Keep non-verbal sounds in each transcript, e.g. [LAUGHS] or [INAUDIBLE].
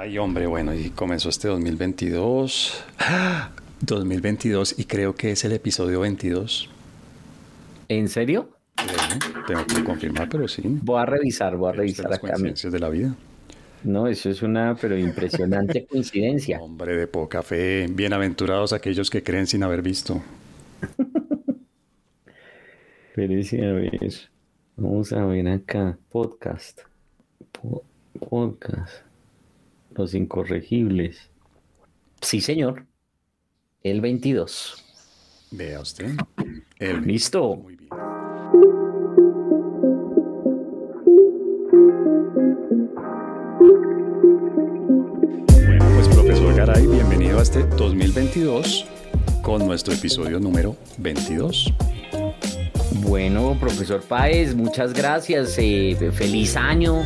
Ay, hombre, bueno, y comenzó este 2022. 2022 [GASPS] y creo que es el episodio 22. ¿En serio? tengo que confirmar, pero sí. Voy a revisar, voy a revisar las coincidencias de la vida. No, eso es una pero impresionante [LAUGHS] coincidencia. Hombre de poca fe, bienaventurados aquellos que creen sin haber visto. [LAUGHS] Pero a ver, vamos a ver acá, podcast, podcast, los incorregibles. Sí, señor, el 22. Vea usted. El Listo. Muy bien. Bueno, pues profesor Garay, bienvenido a este 2022 con nuestro episodio número 22. Bueno, profesor Páez, muchas gracias. Eh, feliz año.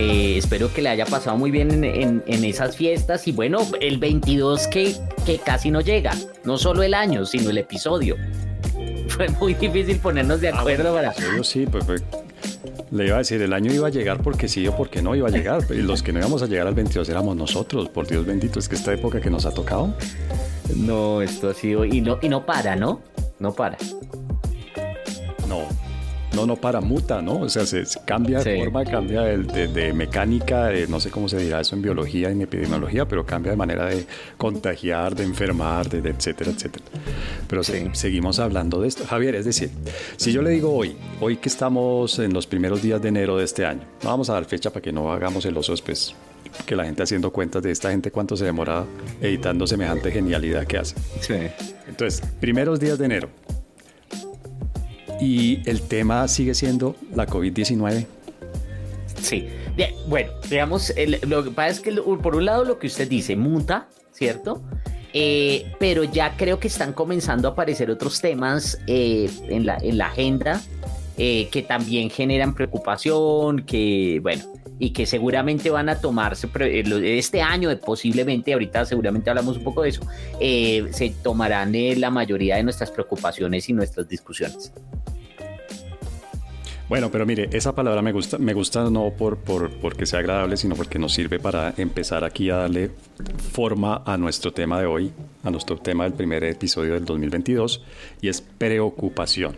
Eh, espero que le haya pasado muy bien en, esas fiestas. Y bueno, el 22 que, que casi no llega. No solo el año, sino el episodio. [LAUGHS] Fue muy difícil ponernos de ah, acuerdo para. sí, pues, pues, le iba a decir, el año iba a llegar porque sí o porque no iba a llegar. Y los que no íbamos a llegar al 22 éramos nosotros, por Dios bendito. Es que esta época que nos ha tocado. No, esto ha sido. Y no, y no para, ¿no? No para. No, no, no para, muta, ¿no? O sea, se, cambia de forma, cambia de, mecánica, no sé cómo se dirá eso en biología, en epidemiología, pero cambia de manera de contagiar, de enfermar, de, etcétera, etcétera. Pero seguimos hablando de esto. Javier, es decir, si yo le digo hoy, hoy que estamos en los primeros días de enero de este año, no vamos a dar fecha para que no hagamos el oso después, que la gente haciendo cuentas de esta gente cuánto se demora editando semejante genialidad que hace. Sí. Entonces, primeros días de enero, y el tema sigue siendo la COVID-19. Sí, bueno, digamos, lo que pasa es que por un lado lo que usted dice, muta, ¿cierto? Eh, pero ya creo que están comenzando a aparecer otros temas eh, en, la, en la agenda eh, que también generan preocupación, que, bueno, y que seguramente van a tomarse este año, posiblemente, ahorita seguramente hablamos un poco de eso, se tomarán la mayoría de nuestras preocupaciones y nuestras discusiones. Bueno, pero mire, esa palabra me gusta, me gusta no por, por, porque sea agradable, sino porque nos sirve para empezar aquí a darle forma a nuestro tema de hoy, a nuestro tema del primer episodio del 2022, y es preocupación.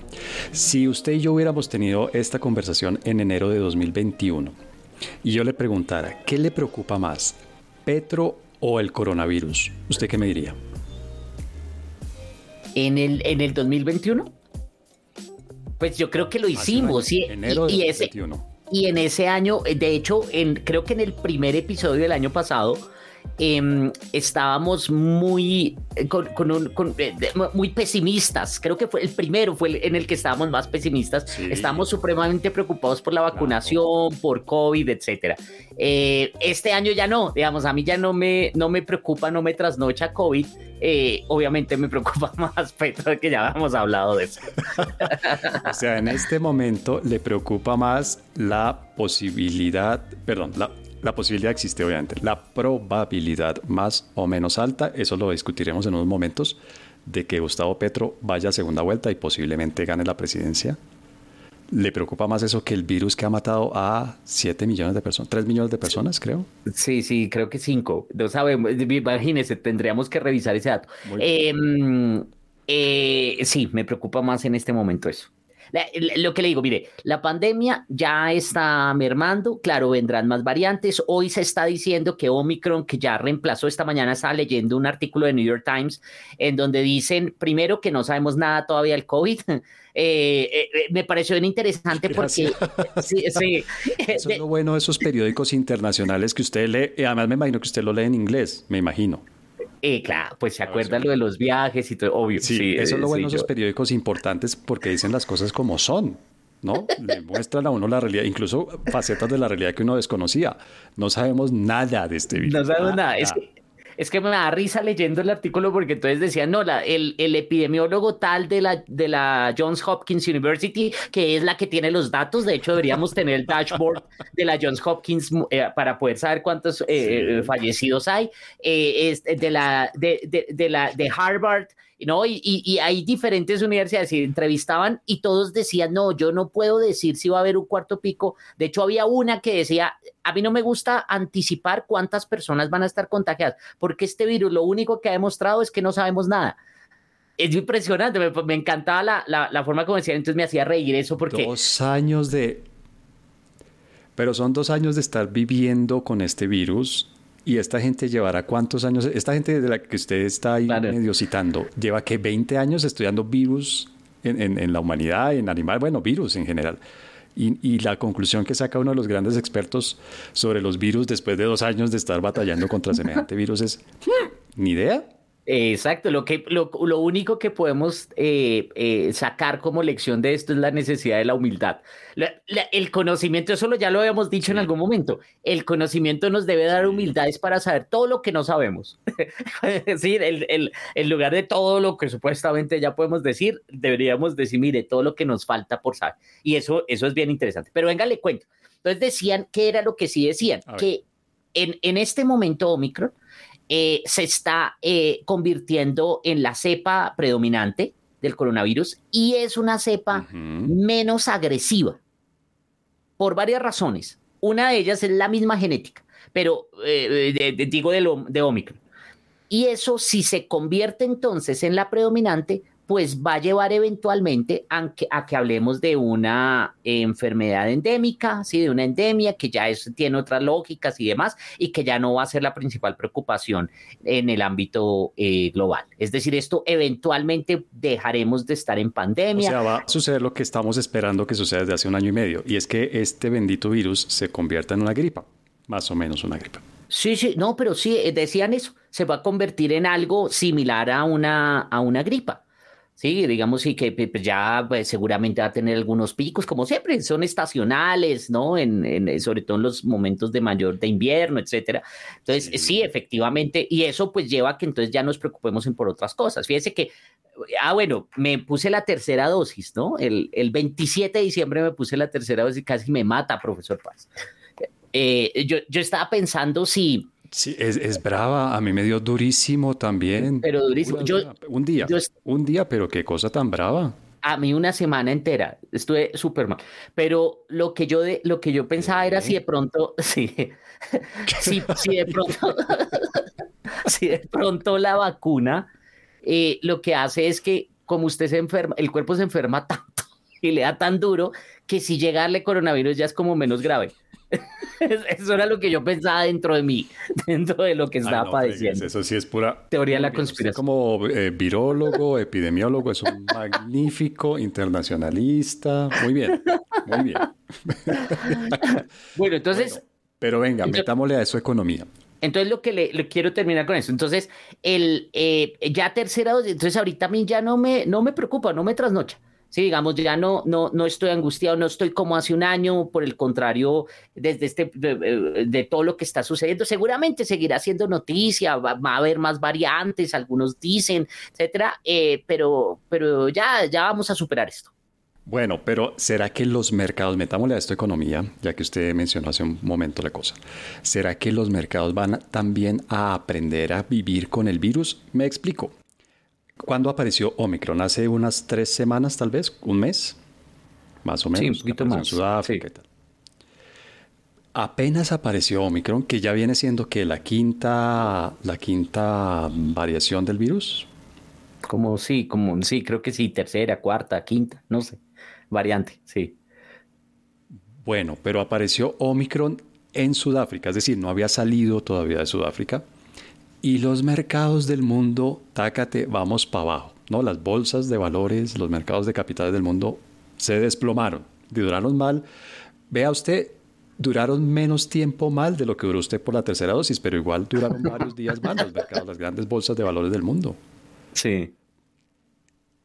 Si usted y yo hubiéramos tenido esta conversación en enero de 2021, y yo le preguntara, ¿qué le preocupa más, Petro o el coronavirus? ¿Usted qué me diría? ¿En el, en el 2021? Pues yo creo que lo hicimos. Y, enero y, ese, y en ese año, de hecho, en, creo que en el primer episodio del año pasado, Em, estábamos muy, eh, con, eh, muy pesimistas. Creo que fue el primero, fue en el que estábamos más pesimistas. Estábamos supremamente preocupados por la vacunación, por COVID, etcétera. Eh, este año ya no, digamos, a mí ya no me, no me preocupa, no me trasnocha COVID. obviamente me preocupa [LAUGHS] más Petro, que ya habíamos hablado de eso. [LAUGHS] o sea, en este momento le preocupa más la posibilidad, perdón, la la posibilidad existe, obviamente. La probabilidad más o menos alta, eso lo discutiremos en unos momentos, de que Gustavo Petro vaya a segunda vuelta y posiblemente gane la presidencia. ¿Le preocupa más eso que el virus que ha matado a 7 millones de personas? 3 millones de personas, creo. Sí, sí, creo que 5. No sabemos, imagínese, tendríamos que revisar ese dato. Em, eh, sí, me preocupa más en este momento eso lo que le digo, mire, la pandemia ya está mermando, claro, vendrán más variantes. Hoy se está diciendo que Omicron, que ya reemplazó, esta mañana estaba leyendo un artículo de New York Times en donde dicen, primero, que no sabemos nada todavía del COVID. [LAUGHS] Eh, eh, eh, me pareció bien interesante porque... [LAUGHS] Sí, sí. Eso es lo bueno de esos periódicos internacionales que usted lee, además me imagino que usted lo lee en inglés, me imagino. Eh, claro, pues se acuerda lo de los viajes y todo, obvio. Sí, eso es lo bueno de esos periódicos importantes porque dicen las cosas como son. ¿no? Le [LAUGHS] muestran a uno la realidad, incluso facetas de la realidad que uno desconocía. No sabemos nada de este virus. No sabemos nada. Es que es que me da risa leyendo el artículo porque entonces decían, no, la, el, el, epidemiólogo tal de la, de la Johns Hopkins University, que es la que tiene los datos, de hecho deberíamos tener el dashboard de la Johns Hopkins eh, para poder saber cuántos eh, eh, fallecidos hay, de, la, de, de, la, de Harvard ¿no? Y, y, hay diferentes universidades y entrevistaban y todos decían, no, yo no puedo decir si va a haber un cuarto pico. De hecho, había una que decía, a mí no me gusta anticipar cuántas personas van a estar contagiadas, porque este virus lo único que ha demostrado es que no sabemos nada. Es impresionante, me, encantaba la, la, la, forma como decían, entonces me hacía reír eso porque... Dos años de... Pero son dos años de estar viviendo con este virus ¿Y esta gente llevará cuántos años? Esta gente de la que usted está ahí medio citando, lleva que 20 años estudiando virus en, en, la humanidad, en animal, bueno, virus en general. Y, y, la conclusión que saca uno de los grandes expertos sobre los virus después de dos años de estar batallando contra semejante virus es, hmm, ni idea. Exacto, lo, que, lo, lo único que podemos eh, eh, sacar como lección de esto es la necesidad de la humildad. el conocimiento, eso lo, ya lo habíamos dicho en algún momento, el conocimiento nos debe dar humildades para saber todo lo que no sabemos. [LAUGHS] sí, el, el, en lugar de todo lo que supuestamente ya podemos decir, deberíamos decir, mire, todo lo que nos falta por saber. Y eso, eso es bien interesante. Pero venga, le cuento. Entonces decían, ¿qué era lo que sí decían? Que en, en este momento Omicron, eh, se está eh, convirtiendo en la cepa predominante del coronavirus y es una cepa menos agresiva por varias razones. Una de ellas es la misma genética, pero eh, digo de, de Omicron. Y eso, si se convierte entonces en la predominante, pues va a llevar eventualmente a que, a que hablemos de una enfermedad endémica, ¿sí? de una endemia que ya tiene otras lógicas y demás, y que ya no va a ser la principal preocupación en el ámbito eh, global. Es decir, esto eventualmente dejaremos de estar en pandemia. O sea, va a suceder lo que estamos esperando que suceda desde hace un año y medio, y es que este bendito virus se convierta en una gripa, más o menos una gripa. Sí, sí, no, pero sí, eh, decían eso, se va a convertir en algo similar a una, a una gripa. Sí, digamos, y que pues, ya pues, seguramente va a tener algunos picos, como siempre, son estacionales, ¿no? En, sobre todo en los momentos de mayor de invierno, etcétera. Entonces, sí. efectivamente, y eso pues lleva a que entonces ya nos preocupemos en por otras cosas. Fíjese que, ah, bueno, me puse la tercera dosis, ¿no? El, el 27 de diciembre me puse la tercera dosis y casi me mata, profesor Paz. Eh, yo, yo estaba pensando si Sí, es, brava. A mí me dio durísimo también. Pero durísimo. un día, un día, pero qué cosa tan brava. A mí una semana entera. Estuve súper mal. Pero lo que yo, de, lo que yo pensaba era si de pronto, [LAUGHS] sí, si, si, de pronto, [LAUGHS] si de pronto la vacuna eh, lo que hace es que como usted se enferma, el cuerpo se enferma tanto [LAUGHS] y le da tan duro que si llegarle coronavirus ya es como menos grave. [LAUGHS] Eso era lo que yo pensaba dentro de mí, [LAUGHS] dentro de lo que estaba padeciendo. Eso sí es pura teoría de la conspiración. como eh, virólogo, epidemiólogo, es un magnífico internacionalista. Muy bien, muy bien. [LAUGHS] bueno, entonces. pero venga, metámosle a eso economía. Entonces lo que le, quiero terminar con eso. Entonces, el eh, ya tercera entonces ahorita a mí ya no me, no me preocupa, no me trasnocha. Sí, digamos, ya no, no, no estoy angustiado, no estoy como hace un año, por el contrario, desde este, de, todo lo que está sucediendo. Seguramente seguirá siendo noticia, va, a haber más variantes, algunos dicen, etcétera, eh, pero, pero ya, ya vamos a superar esto. Bueno, pero ¿será que los mercados, metámosle a esto economía, ya que usted mencionó hace un momento la cosa, ¿será que los mercados van también a aprender a vivir con el virus? Me explico. ¿Cuándo apareció Omicron? ¿Hace unas tres semanas tal vez? ¿Un mes? Más o menos. Sí, un poquito más. En Sudáfrica y tal. Apenas apareció Omicron, que ya viene siendo que la quinta, la quinta variación del virus. Como sí, como sí, creo que sí, tercera, cuarta, quinta, no sé, variante, sí. Bueno, pero apareció Omicron en Sudáfrica, es decir, no había salido todavía de Sudáfrica y los mercados del mundo, tácate, vamos para abajo. ¿no? Las bolsas de valores, los mercados de capitales del mundo se desplomaron, duraron mal. Vea usted, duraron menos tiempo mal de lo que duró usted por la tercera dosis, pero igual duraron [LAUGHS] varios días mal los mercados, las grandes bolsas de valores del mundo. Sí.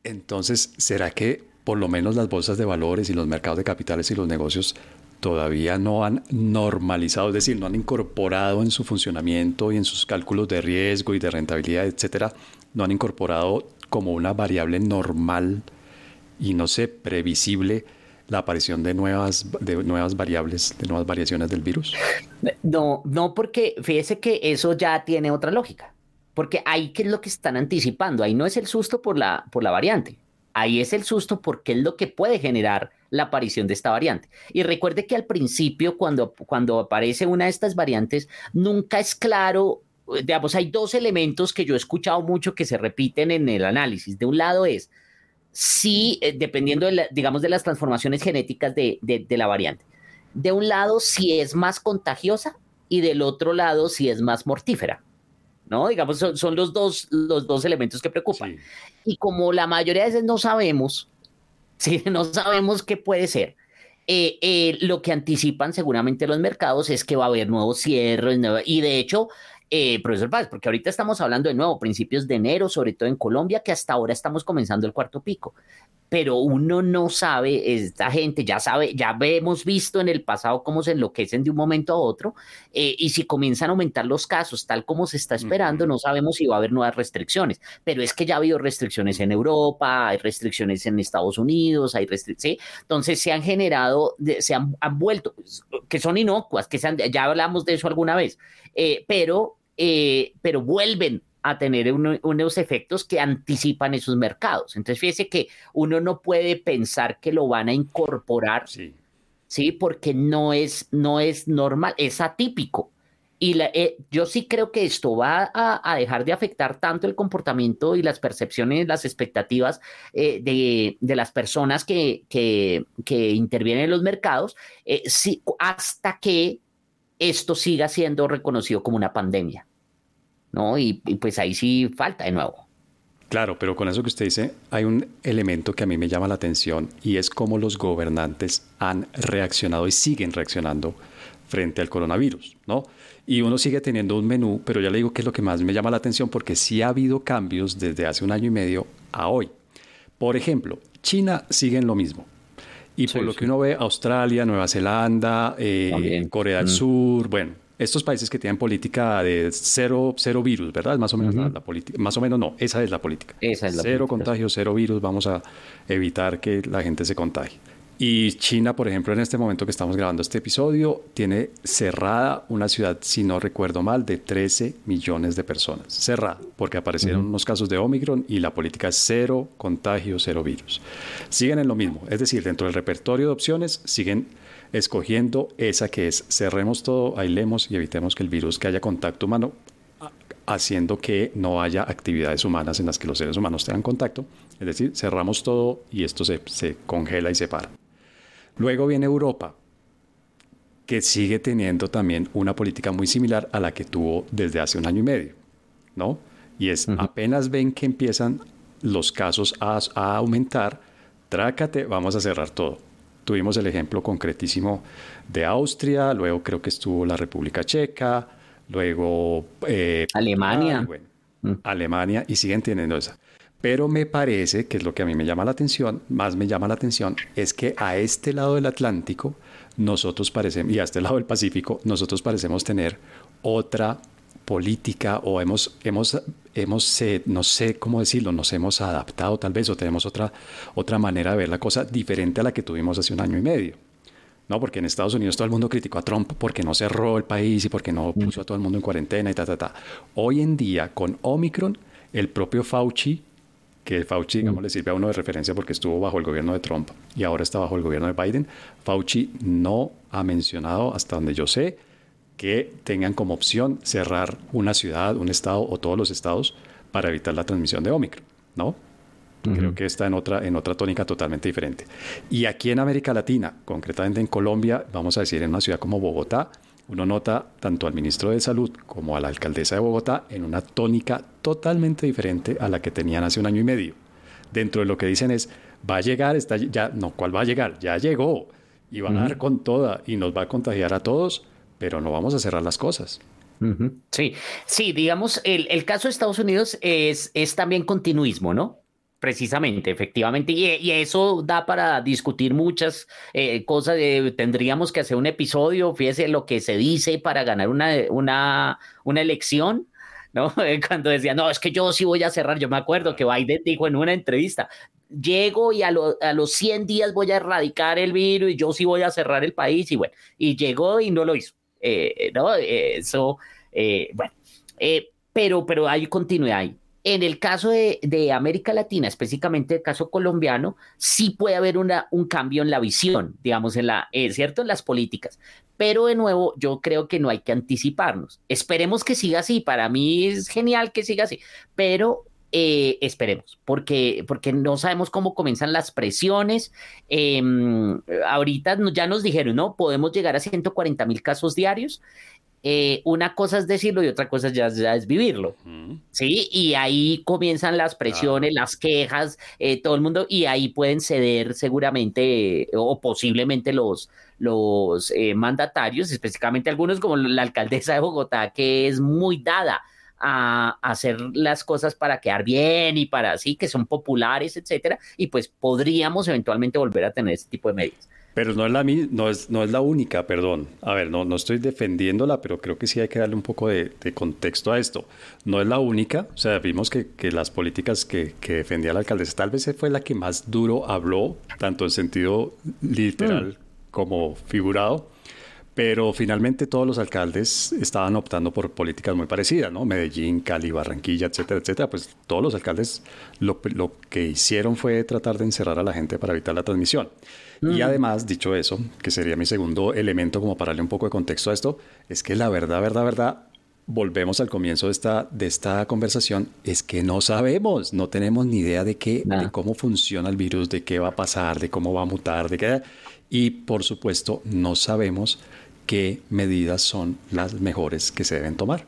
Entonces, ¿será que por lo menos las bolsas de valores y los mercados de capitales y los negocios todavía no han normalizado, es decir, no han incorporado en su funcionamiento y en sus cálculos de riesgo y de rentabilidad, etcétera, no han incorporado como una variable normal y no sé, previsible la aparición de nuevas, de nuevas variables, de nuevas variaciones del virus? No, no, porque fíjese que eso ya tiene otra lógica. porque ahí qué es lo que están anticipando, ahí no es el susto por la, por la variante, ahí es el susto porque es lo que puede generar la aparición de esta variante. Y recuerde que al principio, cuando, cuando aparece una de estas variantes, nunca es claro, digamos, hay dos elementos que yo he escuchado mucho que se repiten en el análisis. De un lado es, si, eh, dependiendo, de digamos, de las transformaciones genéticas de, de la variante, de un lado si es más contagiosa y del otro lado si es más mortífera. ¿No? Digamos, son, los, dos, los dos elementos que preocupan. Y como la mayoría de veces no sabemos, [LAUGHS] ¿sí? no sabemos qué puede ser, eh, eh, lo que anticipan seguramente los mercados es que va a haber nuevos cierres, y de hecho, eh, profesor Paz, porque ahorita estamos hablando de nuevo, principios de enero, sobre todo en Colombia, que hasta ahora estamos comenzando el cuarto pico. Pero uno no sabe, esta gente ya sabe, ya hemos visto en el pasado cómo se enloquecen de un momento a otro, eh, y si comienzan a aumentar los casos tal como se está esperando, no sabemos si va a haber nuevas restricciones, pero es que ya ha habido restricciones en Europa, hay restricciones en Estados Unidos, hay restricciones, entonces se han generado, se han, vuelto, que son inocuas, que ya hablamos de eso alguna vez, eh, pero, eh, pero vuelven a tener unos efectos que anticipan esos mercados. Entonces, fíjese que uno no puede pensar que lo van a incorporar, sí, ¿sí? porque no es, no es normal, es atípico. Y eh, yo sí creo que esto va a, dejar de afectar tanto el comportamiento y las percepciones, las expectativas eh, de, las personas que, que, intervienen en los mercados, eh, hasta que esto siga siendo reconocido como una pandemia. ¿no? Y, pues ahí sí falta de nuevo. Claro, pero con eso que usted dice, hay un elemento que a mí me llama la atención y es cómo los gobernantes han reaccionado y siguen reaccionando frente al coronavirus, ¿no? Y uno sigue teniendo un menú, pero ya le digo que es lo que más me llama la atención porque sí ha habido cambios desde hace un año y medio a hoy. Por ejemplo, China sigue en lo mismo. Y por lo que uno ve, Australia, Nueva Zelanda, eh, Corea del mm. Sur, bueno, estos países que tienen política de cero, cero virus, ¿verdad? Más o menos la, política. Más o menos no, esa es la política. Esa es la cero contagio, cero virus, vamos a evitar que la gente se contagie. Y China, por ejemplo, en este momento que estamos grabando este episodio, tiene cerrada una ciudad, si no recuerdo mal, de 13 millones de personas. Cerrada, porque aparecieron unos casos de Omicron y la política es cero contagio, cero virus. Siguen en lo mismo, es decir, dentro del repertorio de opciones siguen escogiendo esa que es cerremos todo, aislemos y evitemos que el virus que haya contacto humano, haciendo que no haya actividades humanas en las que los seres humanos tengan contacto. Es decir, cerramos todo y esto se, se congela y se para. Luego viene Europa, que sigue teniendo también una política muy similar a la que tuvo desde hace un año y medio, ¿no? Y es apenas ven que empiezan los casos a, a aumentar, trácate, vamos a cerrar todo. Tuvimos el ejemplo concretísimo de Austria, luego creo que estuvo la República Checa, luego eh, Alemania. Mm. Alemania y siguen teniendo esa. Pero me parece que es lo que a mí me llama la atención, más me llama la atención, es que a este lado del Atlántico nosotros parecemos, y a este lado del Pacífico, nosotros parecemos tener otra política o hemos, hemos, hemos eh, no sé cómo decirlo, nos hemos adaptado tal vez o tenemos otra, otra manera de ver la cosa diferente a la que tuvimos hace un año y medio. No, porque en Estados Unidos todo el mundo criticó a Trump porque no cerró el país y porque no mm. puso a todo el mundo en cuarentena y ta, ta, ta. Hoy en día, con Omicron, el propio Fauci, que Fauci, digamos, mm. le sirve a uno de referencia porque estuvo bajo el gobierno de Trump y ahora está bajo el gobierno de Biden, Fauci no ha mencionado, hasta donde yo sé, que tengan como opción cerrar una ciudad, un estado o todos los estados para evitar la transmisión de Omicron, ¿no? Creo que está en otra, en otra tónica totalmente diferente. Y aquí en América Latina, concretamente en Colombia, vamos a decir en una ciudad como Bogotá, uno nota tanto al ministro de Salud como a la alcaldesa de Bogotá en una tónica totalmente diferente a la que tenían hace un año y medio. Dentro de lo que dicen es, va a llegar, está ya, no, ¿cuál va a llegar? Ya llegó y va a dar con toda y nos va a contagiar a todos pero no vamos a cerrar las cosas. Sí, sí, digamos, el, el, caso de Estados Unidos es, es también continuismo, ¿no? Precisamente, efectivamente, y, eso da para discutir muchas eh, cosas. tendríamos que hacer un episodio, fíjese lo que se dice para ganar una, una, una elección, ¿no? [LAUGHS] Cuando decía, no, es que yo sí voy a cerrar. Yo me acuerdo que Biden dijo en una entrevista, llego y a, a, los 100 días voy a erradicar el virus y yo sí voy a cerrar el país. Y bueno, y llegó y no lo hizo. Eh, ¿no? eso, eh, bueno. pero, pero hay continuidad ahí. En el caso de, América Latina, específicamente el caso colombiano, sí puede haber un cambio en la visión, digamos, en la, eh, ¿cierto? En las políticas. Pero de nuevo, yo creo que no hay que anticiparnos. Esperemos que siga así. Para mí es genial que siga así, pero eh, esperemos, porque, porque no sabemos cómo comienzan las presiones. Em, ahorita ya nos dijeron, ¿no? Podemos llegar a 140 mil casos diarios. Eh, una cosa es decirlo y otra cosa ya, es vivirlo, ¿sí? Y ahí comienzan las presiones, las quejas, eh, todo el mundo, y ahí pueden ceder seguramente o posiblemente los, los eh, mandatarios, específicamente algunos como la alcaldesa de Bogotá, que es muy dada a, hacer las cosas para quedar bien y para así, que son populares, etcétera, y pues podríamos eventualmente volver a tener ese tipo de medidas. Pero no es la, no es, no es la única, perdón. A ver, no, no estoy defendiéndola, pero creo que sí hay que darle un poco de, contexto a esto. No es la única, o sea, vimos que, que las políticas que, que, defendía la alcaldesa tal vez fue la que más duro habló, tanto en sentido literal mm. como figurado. Pero finalmente todos los alcaldes estaban optando por políticas muy parecidas, ¿no? Medellín, Cali, Barranquilla, etcétera, etcétera. Pues todos los alcaldes lo, lo que hicieron fue tratar de encerrar a la gente para evitar la transmisión. Y además, dicho eso, que sería mi segundo elemento como para darle un poco de contexto a esto, es que la verdad, verdad, verdad, volvemos al comienzo de esta, de esta conversación, es que no sabemos, no tenemos ni idea de, qué, de cómo funciona el virus, de qué va a pasar, de cómo va a mutar, de qué... Y por supuesto, no sabemos qué medidas son las mejores que se deben tomar.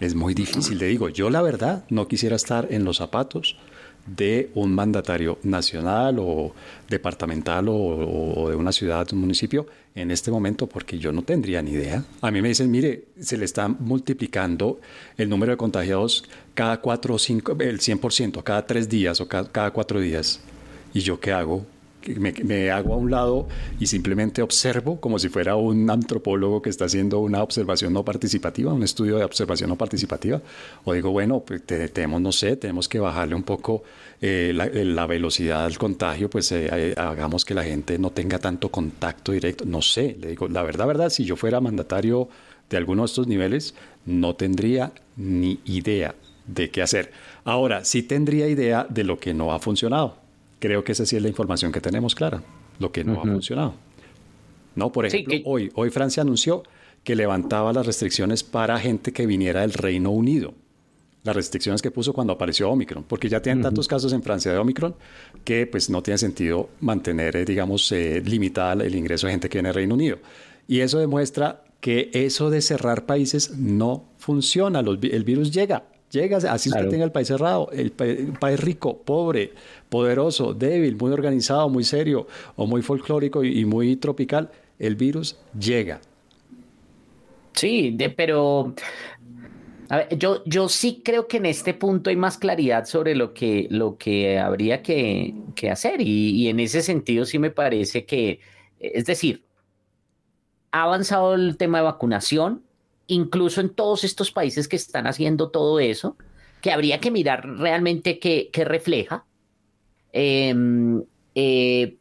Es muy difícil, le digo, yo la verdad no quisiera estar en los zapatos de un mandatario nacional o departamental o, de una ciudad, un municipio en este momento porque yo no tendría ni idea. A mí me dicen, mire, se le está multiplicando el número de contagiados cada cuatro o cinco, el 100%, cada tres días o cada, cada cuatro días. ¿Y yo qué hago? Me, hago a un lado y simplemente observo como si fuera un antropólogo que está haciendo una observación no participativa, un estudio de observación no participativa, o digo, bueno, pues tenemos, no sé, tenemos que bajarle un poco eh, la, velocidad del contagio, pues eh, eh, hagamos que la gente no tenga tanto contacto directo, no sé, le digo, la verdad, verdad, si yo fuera mandatario de alguno de estos niveles, no tendría ni idea de qué hacer. Ahora, sí tendría idea de lo que no ha funcionado creo que esa sí es la información que tenemos clara, lo que no ha funcionado. No, por ejemplo, hoy, hoy Francia anunció que levantaba las restricciones para gente que viniera del Reino Unido. Las restricciones que puso cuando apareció Omicron, porque ya tienen tantos casos en Francia de Omicron que pues no tiene sentido mantener, eh, digamos, eh, limitada el ingreso de gente que viene del Reino Unido. Y eso demuestra que eso de cerrar países no funciona. el virus llega, llega, así usted tenga el país cerrado, el, país rico, pobre, poderoso, débil, muy organizado, muy serio o muy folclórico y, muy tropical, el virus llega. Sí, pero yo, yo sí creo que en este punto hay más claridad sobre lo que, lo que habría que, hacer y, y, en ese sentido sí me parece que, es decir, ha avanzado el tema de vacunación, incluso en todos estos países que están haciendo todo eso, que habría que mirar realmente qué, qué refleja. Em, eh,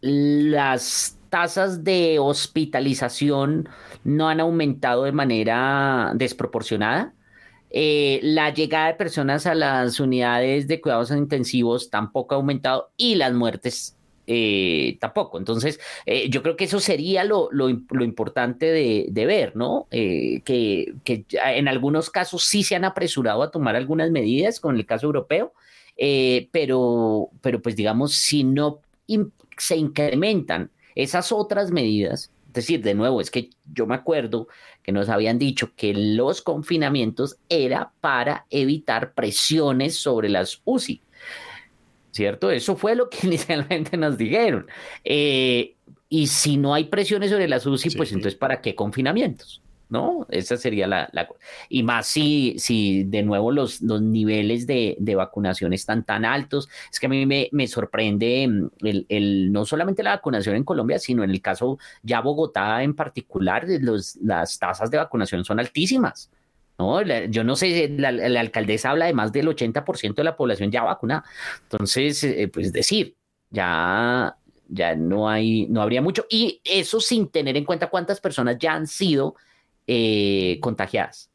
las tasas de hospitalización no han aumentado de manera desproporcionada. Eh, la llegada de personas a las unidades de cuidados intensivos tampoco ha aumentado y las muertes eh, tampoco. Entonces, yo creo que eso sería lo, lo, importante de, ver, ¿no? que, que, en algunos casos sí se han apresurado a tomar algunas medidas, con el caso europeo, eh, pero, pero pues digamos, si no se incrementan esas otras medidas, es decir, de nuevo, es que yo me acuerdo que nos habían dicho que los confinamientos era para evitar presiones sobre las UCI, ¿cierto? Eso fue lo que [LAUGHS] inicialmente nos dijeron. Eh, y si no hay presiones sobre las UCI, pues entonces, ¿para qué confinamientos? ¿No? Esa sería la, la... Y más si, si de nuevo los, los niveles de, de, vacunación están tan altos. Es que a mí me, me sorprende mm, el, el, no solamente la vacunación en Colombia, sino en el caso ya Bogotá en particular, las tasas de vacunación son altísimas. ¿no? yo no sé, la, la, alcaldesa habla de más del 80% de la población ya vacunada. Entonces, eh, pues decir, ya ya no hay, no habría mucho. Y eso sin tener en cuenta cuántas personas ya han sido eh, contagiadas.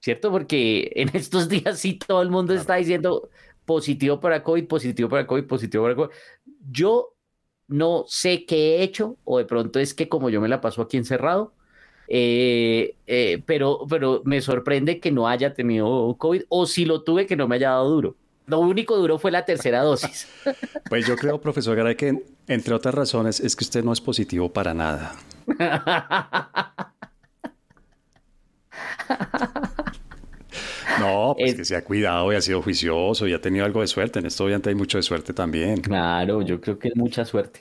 ¿cierto? Porque en [LAUGHS] estos días sí todo el mundo está diciendo positivo para COVID, positivo para COVID, positivo para COVID. Yo no sé qué he hecho, o de pronto es que como yo me la paso aquí encerrado, eh, eh, pero, pero me sorprende que no haya tenido COVID, o si lo tuve, que no me haya dado duro. Lo único duro fue la tercera dosis. [LAUGHS] Pues yo creo, profesor Garay, que entre otras razones es que usted no es positivo para nada. [LAUGHS] [LAUGHS] No, pues que se ha cuidado y ha sido juicioso y ha tenido algo de suerte. En esto obviamente hay mucho de suerte también. Claro, yo creo que es mucha suerte.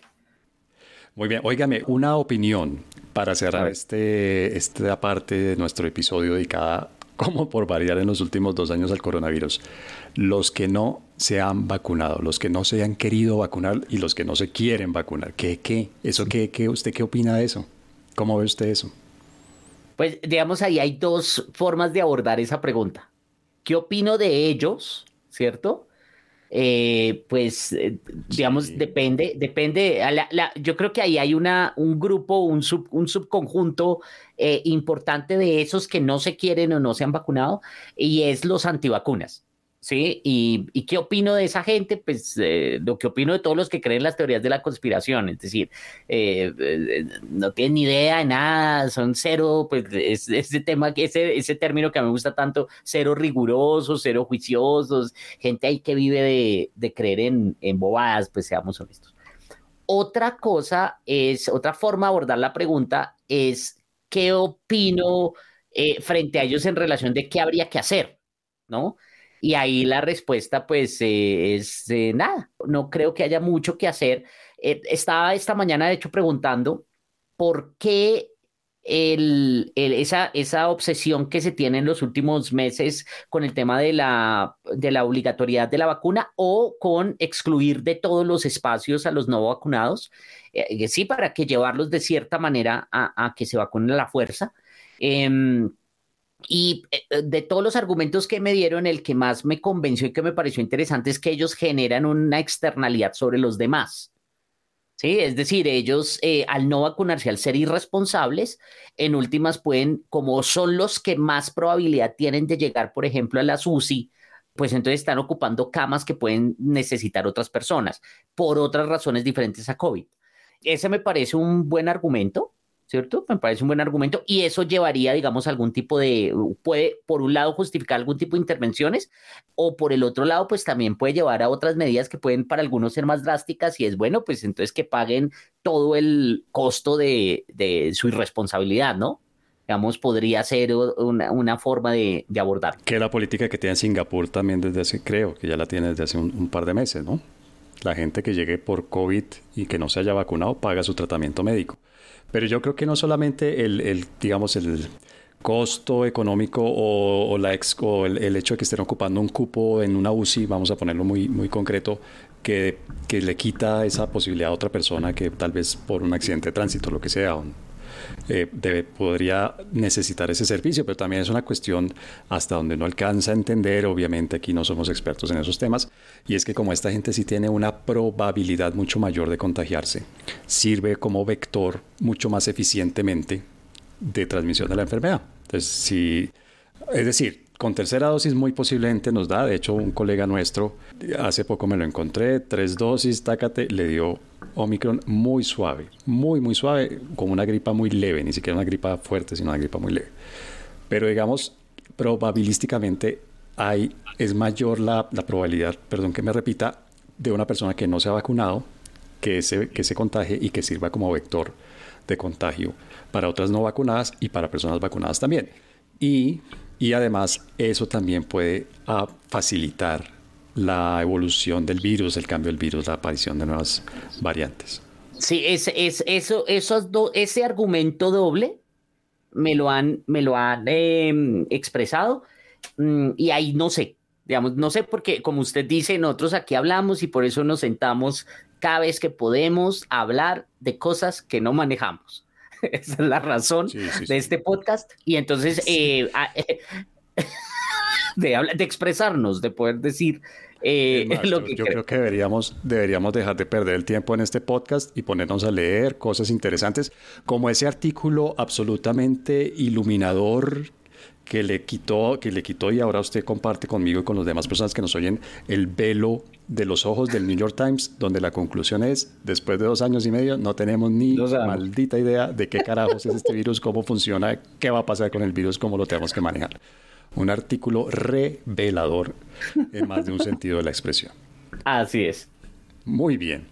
Muy bien, óigame, una opinión para cerrar este, esta parte de nuestro episodio dedicada, como por variar en los últimos dos años al coronavirus. Los que no se han vacunado, los que no se han querido vacunar y los que no se quieren vacunar. ¿Qué, qué? ¿Eso qué, qué? ¿Usted qué opina de eso? ¿Cómo ve usted eso? Pues digamos, ahí hay dos formas de abordar esa pregunta. ¿Qué opino de ellos? ¿Cierto? Eh, pues, eh, digamos, depende, depende. yo creo que ahí hay una, un grupo, un, un subconjunto eh, importante de esos que no se quieren o no se han vacunado y es los antivacunas. ¿Sí? Y, qué opino de esa gente? Pues eh, lo que opino de todos los que creen las teorías de la conspiración, es decir, eh, eh, no tienen ni idea de nada, son cero, pues ese tema, ese, ese término que a mí me gusta tanto, cero rigurosos, cero juiciosos, gente ahí que vive de, de creer en, en bobadas, pues seamos honestos. Otra cosa es, otra forma de abordar la pregunta es, ¿qué opino frente a ellos en relación de qué habría que hacer? ¿No? Y ahí la respuesta pues eh, es eh, nada, no creo que haya mucho que hacer. Eh, estaba esta mañana de hecho preguntando por qué esa, obsesión que se tiene en los últimos meses con el tema de la, obligatoriedad de la vacuna o con excluir de todos los espacios a los no vacunados, sí, para que llevarlos de cierta manera a, a que se vacunen a la fuerza. Em, y eh, eh, de todos los argumentos que me dieron, el que más me convenció y que me pareció interesante es que ellos generan una externalidad sobre los demás. Sí, es decir, ellos eh, al no vacunarse, al ser irresponsables, en últimas pueden, como son los que más probabilidad tienen de llegar, por ejemplo, a la UCI, pues entonces están ocupando camas que pueden necesitar otras personas por otras razones diferentes a COVID. Ese me parece un buen argumento. ¿Cierto? Me parece un buen argumento y eso llevaría, digamos, algún tipo de, puede, por un lado, justificar algún tipo de intervenciones o por el otro lado, pues también puede llevar a otras medidas que pueden para algunos ser más drásticas y es bueno, pues entonces que paguen todo el costo de, de su irresponsabilidad, ¿no? Digamos, podría ser una, una forma de, de, abordar. Que la política que tiene Singapur también desde hace, creo que ya la tiene desde hace un, un par de meses, ¿no? La gente que llegue por COVID y que no se haya vacunado paga su tratamiento médico. Pero yo creo que no solamente el, digamos, el costo económico o, la ex, o el, hecho de que estén ocupando un cupo en una UCI, vamos a ponerlo muy, muy concreto, que, que le quita esa posibilidad a otra persona que tal vez por un accidente de tránsito, lo que sea, eh, debe, podría necesitar ese servicio, pero también es una cuestión hasta donde no alcanza a entender, obviamente aquí no somos expertos en esos temas, y es que como esta gente sí tiene una probabilidad mucho mayor de contagiarse, sirve como vector mucho más eficientemente de transmisión de la enfermedad. Es decir, con tercera dosis muy posiblemente nos da, de hecho un colega nuestro, hace poco me lo encontré, tres dosis, tácate, le dio Omicron muy suave, muy, muy suave, con una gripa muy leve, ni siquiera una gripa fuerte, sino una gripa muy leve. Pero digamos, probabilísticamente hay, es mayor la, la probabilidad, perdón que me repita, de una persona que no se ha vacunado, que se, que se contagie y que sirva como vector de contagio para otras no vacunadas y para personas vacunadas también. Y, y además eso también puede ah, facilitar la evolución del virus, el cambio del virus, la aparición de nuevas variantes. Sí, es, es, eso, esos ese argumento doble me lo han, me lo han em, expresado mm, y ahí no sé, digamos, no sé porque como usted dice, nosotros aquí hablamos y por eso nos sentamos cada vez que podemos hablar de cosas que no manejamos. [LAUGHS] Esa es la razón de este podcast. Y entonces, eh, [LAUGHS] de, de expresarnos, de poder decir eh, yo, creo. que deberíamos, deberíamos dejar de perder el tiempo en este podcast y ponernos a leer cosas interesantes, como ese artículo absolutamente iluminador que le quitó, que le quitó y ahora usted comparte conmigo y con las demás personas que nos oyen el velo de los ojos del New York Times, donde la conclusión es, después de dos años y medio, no tenemos ni maldita idea de qué carajos es este virus, cómo funciona, qué va a pasar con el virus, cómo lo tenemos que manejar. Un artículo revelador en más de un sentido de la expresión. Así es. Muy bien.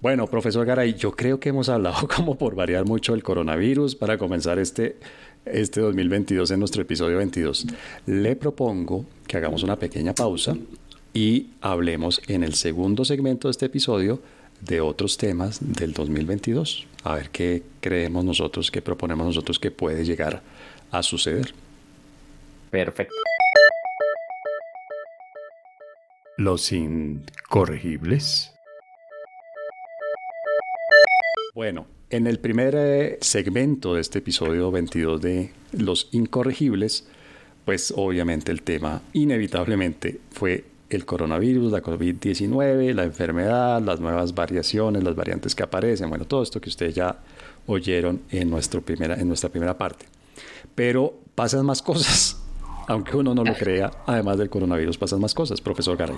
Bueno, profesor Garay, yo creo que hemos hablado [LAUGHS] como por variar mucho el coronavirus para comenzar este este 2022 en nuestro episodio 22. Le propongo que hagamos una pequeña pausa y hablemos en el segundo segmento de este episodio de otros temas del 2022. A ver qué creemos nosotros, qué proponemos nosotros que puede llegar a suceder. Perfecto. Los incorregibles. Bueno, en el primer eh, segmento de este episodio 22 de Los Incorregibles, pues obviamente el tema inevitablemente fue el coronavirus, la COVID-19, la enfermedad, las nuevas variaciones, las variantes que aparecen, bueno, todo esto que ustedes ya oyeron en, nuestro primera, en nuestra primera parte. Pero pasan más cosas, [LAUGHS] aunque uno no lo crea, además del coronavirus pasan más cosas, profesor Garay.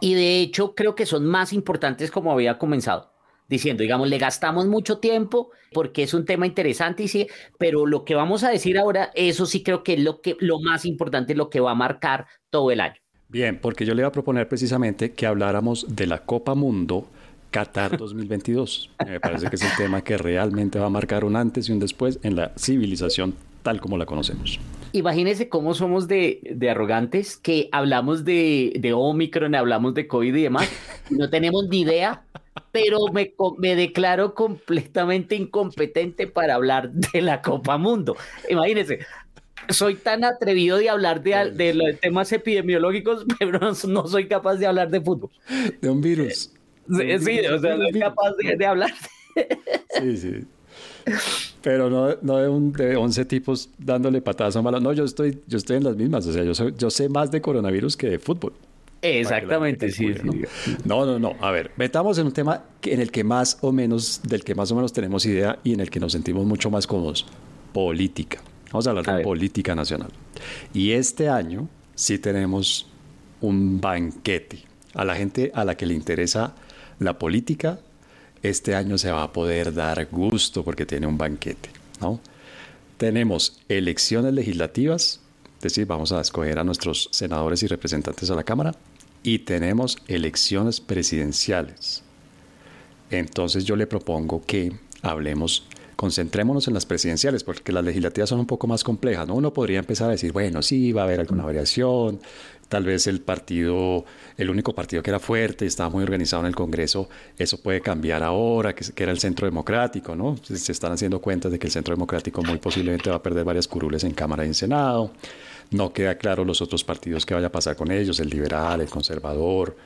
Y de hecho creo que son más importantes como había comenzado diciendo, digamos, le gastamos mucho tiempo porque es un tema interesante y sí, pero lo que vamos a decir ahora, eso sí creo que es lo que lo más importante, lo que va a marcar todo el año. Bien, porque yo le iba a proponer precisamente que habláramos de la Copa Mundo Qatar 2022. Me parece que es el tema que realmente va a marcar un antes y un después en la civilización tal como la conocemos. Imagínense cómo somos de, de arrogantes que hablamos de, de, Omicron, hablamos de COVID y demás, no tenemos ni idea pero me, me declaro completamente incompetente para hablar de la Copa Mundo. Imagínense, soy tan atrevido de hablar de, de los temas epidemiológicos, [LAUGHS] pero no, soy capaz de hablar de fútbol. De un virus. Sí, o sea, soy capaz de, hablar. Sí, sí. Pero no, no de, un, de 11 tipos dándole patadas a malas. No, yo estoy, yo estoy en las mismas. O sea, yo, yo sé más de coronavirus que de fútbol. Exactamente, sí, ¿no? no, no, A ver, metamos en un tema en el que más o menos, del que más o menos tenemos idea y en el que nos sentimos mucho más cómodos. Política. Vamos a hablar de política nacional. Y este año sí tenemos un banquete. A la gente a la que le interesa la política, este año se va a poder dar gusto porque tiene un banquete, ¿no? Tenemos elecciones legislativas, es decir, vamos a escoger a nuestros senadores y representantes a la Cámara y tenemos elecciones presidenciales. Entonces yo le propongo que hablemos, concentrémonos en las presidenciales, porque las legislativas son un poco más complejas. ¿no? Uno podría empezar a decir, bueno, sí, va a haber alguna variación, tal vez el partido, el único partido que era fuerte y estaba muy organizado en el Congreso, eso puede cambiar ahora, que, era el Centro Democrático, ¿no? Se, están haciendo cuentas de que el Centro Democrático muy posiblemente va a perder varias curules en Cámara y en Senado. No queda claro los otros partidos que vaya a pasar con ellos, el liberal, el conservador,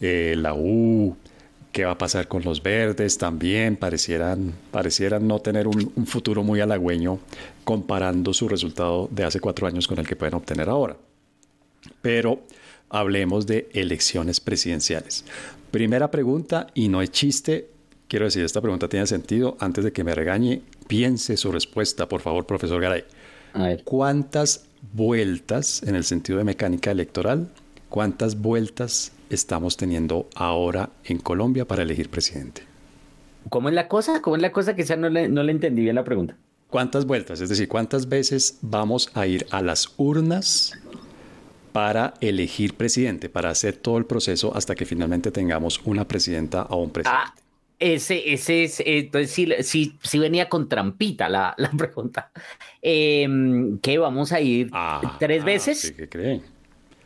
eh, la U, qué va a pasar con los verdes también, parecieran, parecieran no tener un, un, futuro muy halagüeño comparando su resultado de hace cuatro años con el que pueden obtener ahora. Pero hablemos de elecciones presidenciales. Primera pregunta, y no es chiste, quiero decir, esta pregunta tiene sentido, antes de que me regañe, piense su respuesta, por favor, profesor Garay. ¿Cuántas vueltas, en el sentido de mecánica electoral, cuántas vueltas estamos teniendo ahora en Colombia para elegir presidente? ¿Cómo es la cosa? ¿Cómo es la cosa? Que esa no le, no le entendí bien la pregunta. ¿Cuántas vueltas? Es decir, ¿cuántas veces vamos a ir a las urnas para elegir presidente, para hacer todo el proceso hasta que finalmente tengamos una presidenta o un presidente? Ah, ese, ese es, entonces sí, sí, venía con trampita la, [LAUGHS] la pregunta. Eh, ¿Qué vamos a ir ah, tres veces? ¿Qué creen?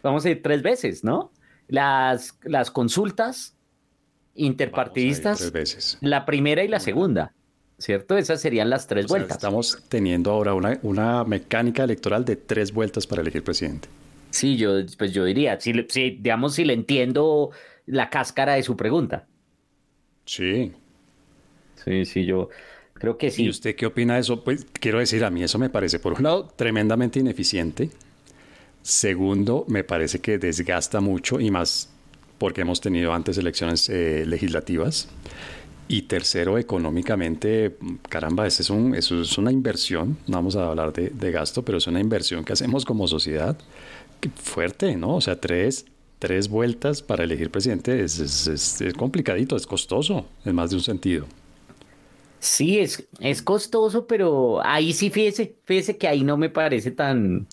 Vamos a ir tres veces, ¿no? Las, las consultas interpartidistas, tres veces. la primera y la segunda, ¿cierto? Esas serían las tres vueltas. estamos teniendo ahora una, una mecánica electoral de tres vueltas para elegir presidente. Sí, yo, pues yo diría, si, si, digamos, si le entiendo la cáscara de su pregunta. Sí. Sí, sí, yo creo que sí. ¿Y usted qué opina de eso? Pues quiero decir, a mí eso me parece, por un lado, tremendamente ineficiente. Segundo, me parece que desgasta mucho y más porque hemos tenido antes elecciones eh, legislativas. Y tercero, económicamente, caramba, es un, es una inversión, no vamos a hablar de, gasto, pero es una inversión que hacemos como sociedad fuerte, ¿no? O sea, tres, tres vueltas para elegir presidente es, es, es, complicadito, es costoso, en más de un sentido. Sí, es, es costoso, pero ahí sí fíjese, fíjese que ahí no me parece tan,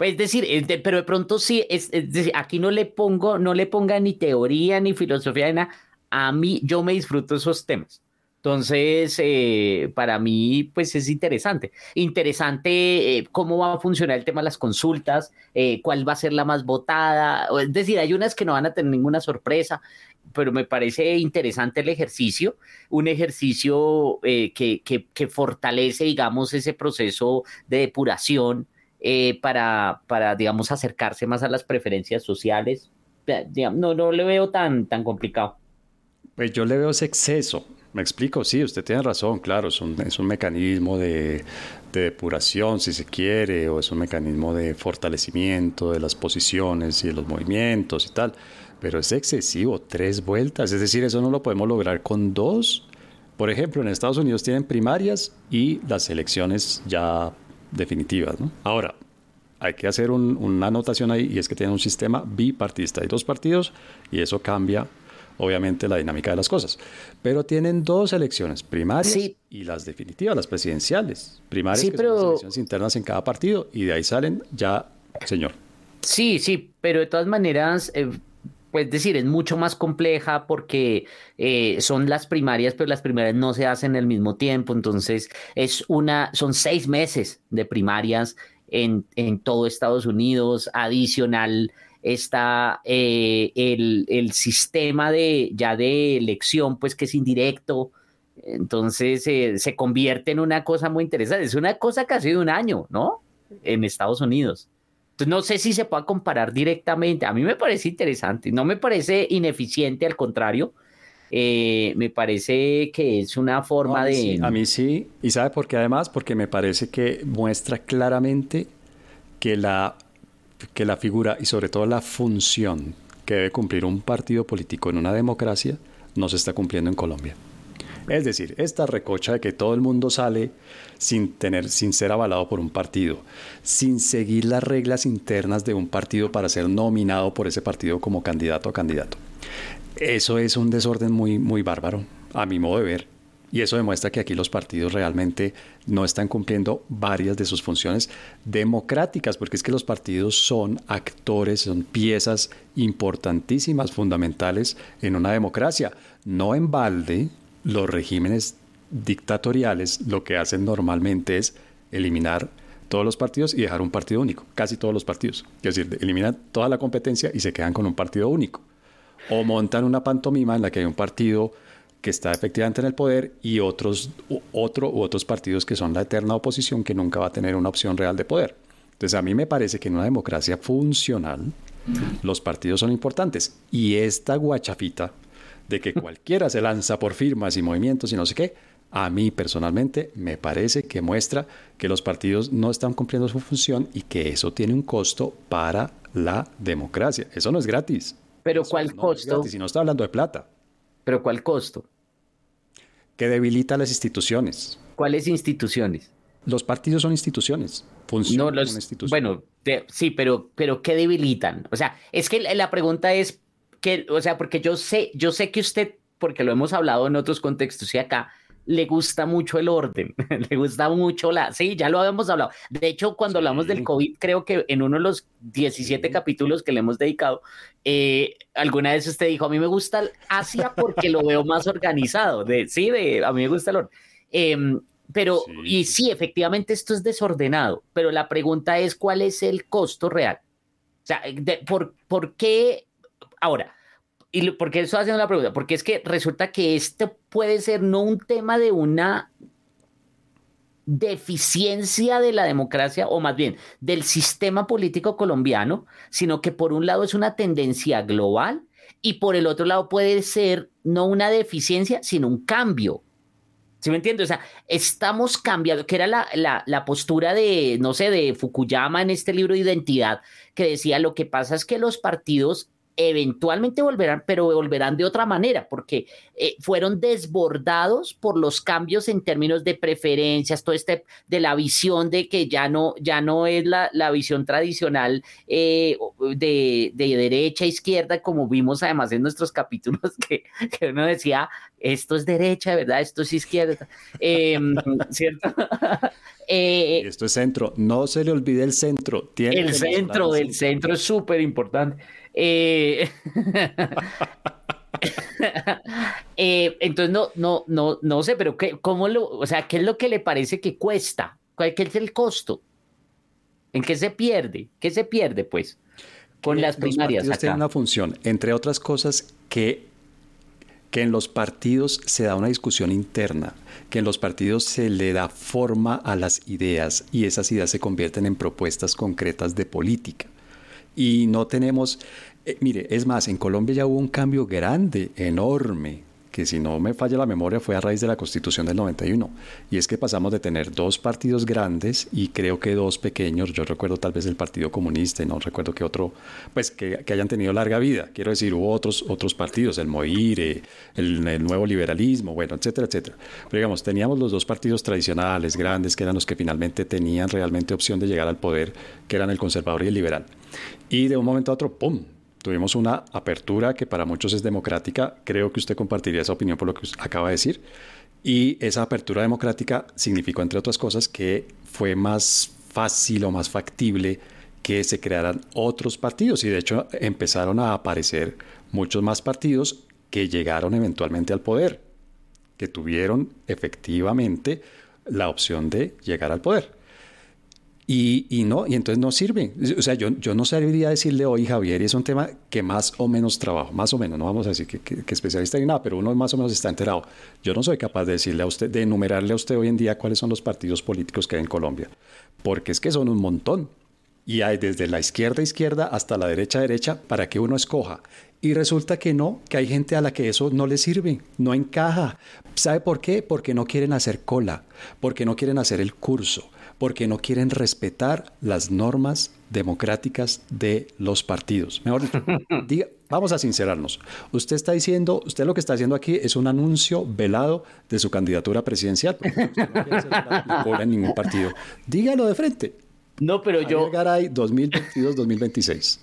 pues es decir, pero de pronto sí, es, decir, aquí no le pongo, no le ponga ni teoría ni filosofía de nada. A mí, yo me disfruto esos temas. Entonces, eh, para mí, pues es interesante. Interesante eh, cómo va a funcionar el tema de las consultas, eh, cuál va a ser la más votada. Es decir, hay unas que no van a tener ninguna sorpresa, pero me parece interesante el ejercicio, un ejercicio que, que, que, fortalece, digamos, ese proceso de depuración para, para, digamos, acercarse más a las preferencias sociales. No, no le veo tan, tan complicado. Pues yo le veo ese exceso me explico, sí, usted tiene razón, claro, es un, es un mecanismo de, depuración, si se quiere, o es un mecanismo de fortalecimiento de las posiciones y de los movimientos y tal, pero es excesivo, tres vueltas, es decir, eso no lo podemos lograr con dos. Por ejemplo, en Estados Unidos tienen primarias y las elecciones ya definitivas. ¿no? Ahora, hay que hacer una anotación ahí y es que tienen un sistema bipartista. Hay dos partidos y eso cambia obviamente la dinámica de las cosas. Pero tienen dos elecciones, primarias y las definitivas, las presidenciales. Primarias, que son las elecciones internas en cada partido, y de ahí salen ya, señor. Sí, sí, pero de todas maneras, eh, pues decir, es mucho más compleja porque eh, son las primarias, pero las primarias no se hacen al mismo tiempo, entonces es una, son seis meses de primarias en, en todo Estados Unidos, adicional está eh, el, sistema de ya de elección, pues que es indirecto. Entonces eh, se convierte en una cosa muy interesante. Es una cosa casi de un año, ¿no? En Estados Unidos. Entonces no sé si se puede comparar directamente. A mí me parece interesante. No me parece ineficiente, al contrario. Eh, me parece que es una forma de... a mí sí. ¿Y sabe por qué además? Porque me parece que muestra claramente que la que la figura y sobre todo la función que debe cumplir un partido político en una democracia no se está cumpliendo en Colombia. Es decir, esta recocha de que todo el mundo sale sin tener, sin ser avalado por un partido, sin seguir las reglas internas de un partido para ser nominado por ese partido como candidato o candidato. Eso es un desorden muy, muy bárbaro, a mi modo de ver. Y eso demuestra que aquí los partidos realmente no están cumpliendo varias de sus funciones democráticas, porque es que los partidos son actores, son piezas importantísimas, fundamentales en una democracia. No en balde, los regímenes dictatoriales lo que hacen normalmente es eliminar todos los partidos y dejar un partido único, casi todos los partidos. Es decir, eliminan toda la competencia y se quedan con un partido único. O montan una pantomima en la que hay un partido que está efectivamente en el poder y otros, otro u otros partidos que son la eterna oposición que nunca va a tener una opción real de poder. Entonces a mí me parece que en una democracia funcional los partidos son importantes y esta guachafita de que cualquiera se lanza por firmas y movimientos y no sé qué, a mí personalmente me parece que muestra que los partidos no están cumpliendo su función y que eso tiene un costo para la democracia. Eso no es gratis. Pero ¿cuál costo? si no está hablando de plata. ¿Pero cuál costo? Que debilita las instituciones. ¿Cuáles instituciones? Los partidos son instituciones. Funcionan no, instituciones. Bueno, sí, pero, pero ¿qué debilitan? O sea, es que la pregunta es que, o sea, porque yo sé, yo sé que usted, porque lo hemos hablado en otros contextos y acá, le gusta mucho el orden, [LAUGHS] le gusta mucho la... Sí, ya lo habíamos hablado. De hecho, cuando hablamos del COVID, creo que en uno de los 17 capítulos que le hemos dedicado, eh, alguna vez usted dijo, a mí me gusta Asia porque lo veo más organizado. De, sí, de, a mí me gusta el orden. Em, pero, y sí, efectivamente esto es desordenado, pero la pregunta es, ¿cuál es el costo real? O sea, por, ¿por qué? Ahora, ¿Y por qué estoy haciendo la pregunta? Porque es que resulta que esto puede ser no un tema de una deficiencia de la democracia, o más bien del sistema político colombiano, sino que por un lado es una tendencia global y por el otro lado puede ser no una deficiencia, sino un cambio. ¿Sí me entiendes? O sea, estamos cambiando, que era la, la, la, postura de, no sé, de Fukuyama en este libro de identidad, que decía, lo que pasa es que los partidos eventualmente volverán, pero volverán de otra manera, porque eh, fueron desbordados por los cambios en términos de preferencias, todo este de la visión de que ya no, ya no es la, visión tradicional eh, de, derecha a izquierda, como vimos además en nuestros capítulos, [LAUGHS] que, uno decía, esto es derecha, ¿verdad? Esto es izquierda, em, [LAUGHS] ¿cierto? [LAUGHS] Eh, esto es centro, no se le olvide el centro. el centro, el centro es súper importante. Eh, [LAUGHS] eh, entonces no, no, no, no sé, pero qué, cómo lo, o sea, ¿qué es lo que le parece que cuesta? ¿Cuál es el costo? ¿En qué se pierde? ¿Qué se pierde, pues? Con las primarias. Los tienen una función, entre otras cosas, que, que en los partidos se da una discusión interna, que en los partidos se le da forma a las ideas y esas ideas se convierten en propuestas concretas de política y no tenemos, eh, mire, es más, en Colombia ya hubo un cambio grande, enorme, que si no me falla la memoria fue a raíz de la constitución del 91. Y es que pasamos de tener dos partidos grandes y creo que dos pequeños, yo recuerdo tal vez el Partido Comunista y no recuerdo que otro, pues que, hayan tenido larga vida. Quiero decir, hubo otros, otros partidos, el MOIRE, el, el, nuevo liberalismo, bueno, etcétera, etcétera. Pero digamos, teníamos los dos partidos tradicionales, grandes, que eran los que finalmente tenían realmente opción de llegar al poder, que eran el conservador y el liberal. Y de un momento a otro, ¡pum! Tuvimos una apertura que para muchos es democrática. Creo que usted compartiría esa opinión por lo que acaba de decir. Y esa apertura democrática significó, entre otras cosas, que fue más fácil o más factible que se crearan otros partidos. Y de hecho empezaron a aparecer muchos más partidos que llegaron eventualmente al poder, que tuvieron efectivamente la opción de llegar al poder. Y, no, y entonces no sirve. O sea, yo, yo no sabría decirle hoy, Javier, es un tema que más o menos trabajo, más o menos, no vamos a decir que, que, especialista ni nada, pero uno más o menos está enterado. Yo no soy capaz de decirle a usted, de enumerarle a usted hoy en día cuáles son los partidos políticos que hay en Colombia, porque es que son un montón. Y hay desde la izquierda izquierda hasta la derecha derecha para que uno escoja. Y resulta que no, que hay gente a la que eso no le sirve, no encaja. ¿Sabe por qué? Porque no quieren hacer cola, porque no quieren hacer el curso porque no quieren respetar las normas democráticas de los partidos. Mejor [LAUGHS] diga, vamos a sincerarnos. Usted está diciendo, usted lo que está haciendo aquí es un anuncio velado de su candidatura presidencial. Usted no quiere ser en ningún partido. Dígalo de frente. No, pero yo. ahí 2022-2026.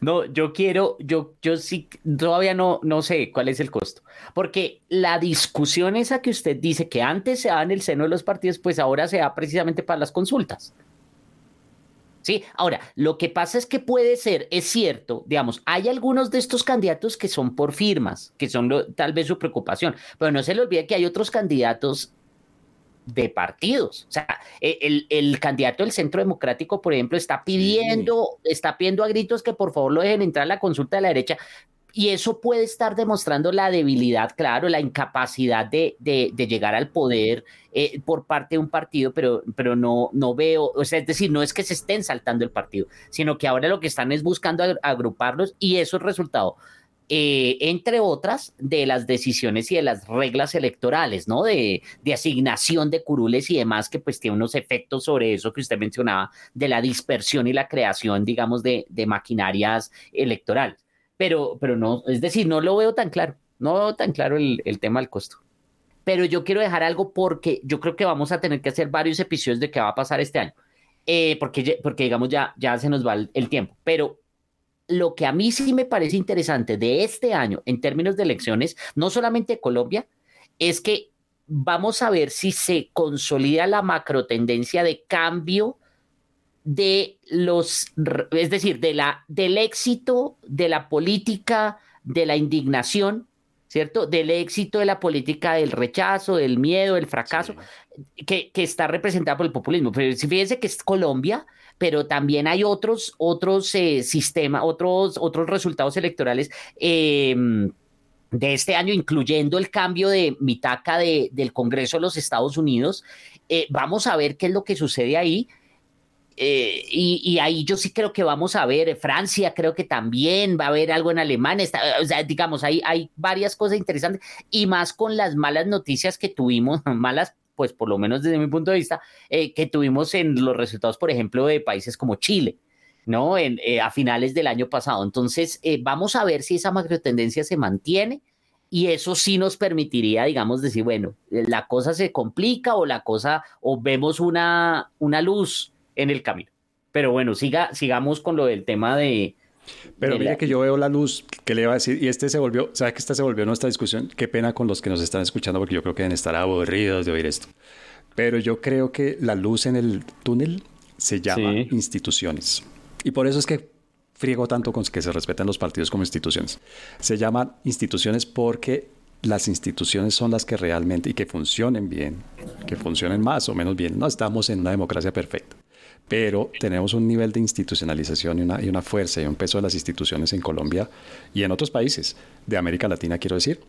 No, yo quiero, yo, yo sí, todavía no, no sé cuál es el costo, porque la discusión esa que usted dice que antes se da en el seno de los partidos, pues ahora se da precisamente para las consultas. Sí, ahora, lo que pasa es que puede ser, es cierto, digamos, hay algunos de estos candidatos que son por firmas, que son tal vez su preocupación, pero no se le olvide que hay otros candidatos de partidos. O sea, e, el, candidato del Centro Democrático, por ejemplo, está pidiendo, está pidiendo a gritos que por favor lo dejen entrar a la consulta de la derecha. Y eso puede estar demostrando la debilidad, claro, la incapacidad de, llegar al poder eh, por parte de un partido, pero, pero no, no veo, o sea, es decir, no es que se estén saltando el partido, sino que ahora lo que están es buscando agruparlos y eso es resultado eh, entre otras, de las decisiones y de las reglas electorales, ¿no? De, asignación de curules y demás, que pues tiene unos efectos sobre eso que usted mencionaba, de la dispersión y la creación, digamos, de, maquinarias electorales. Pero, pero no, es decir, no lo veo tan claro, no veo tan claro el, tema del costo. Pero yo quiero dejar algo porque yo creo que vamos a tener que hacer varios episodios de qué va a pasar este año. Eh, porque, porque digamos ya, ya se nos va el tiempo. Pero lo que a mí sí me parece interesante de este año en términos de elecciones, no solamente Colombia, es que vamos a ver si se consolida la macro tendencia de cambio de los, es decir, de la, del éxito de la política de la indignación, ¿cierto? Del éxito de la política del rechazo, del miedo, del fracaso, que, que, está representada por el populismo. Pero si fíjense que es Colombia, pero también hay otros, otros eh, sistemas, otros, otros resultados electorales. Em, de este año, incluyendo el cambio de mitaca de, del Congreso de los Estados Unidos. Eh, vamos a ver qué es lo que sucede ahí. Eh, y, ahí yo sí creo que vamos a ver, Francia creo que también va a haber algo en Alemania, o sea, digamos, hay, hay varias cosas interesantes y más con las malas noticias que tuvimos, [LAUGHS] malas pues por lo menos desde mi punto de vista, eh, que tuvimos en los resultados, por ejemplo, de países como Chile. ¿no? En, eh, a finales del año pasado. Entonces, eh, vamos a ver si esa macrotendencia se mantiene y eso sí nos permitiría, digamos, decir, bueno, la cosa se complica o la cosa, o vemos una, una luz en el camino. Pero bueno, siga, sigamos con lo del tema de... Pero mire que yo veo la luz, que le iba a decir? Y este se volvió, ¿sabe que esta se volvió nuestra discusión? Qué pena con los que nos están escuchando porque yo creo que deben estar aburridos de oír esto. Pero yo creo que la luz en el túnel se llama instituciones. Y por eso es que friego tanto con que se respeten los partidos como instituciones. Se llaman instituciones porque las instituciones son las que realmente y que funcionen bien, que funcionen más o menos bien. No estamos en una democracia perfecta, pero tenemos un nivel de institucionalización y una, y una fuerza y un peso de las instituciones en Colombia y en otros países de América Latina, quiero decir,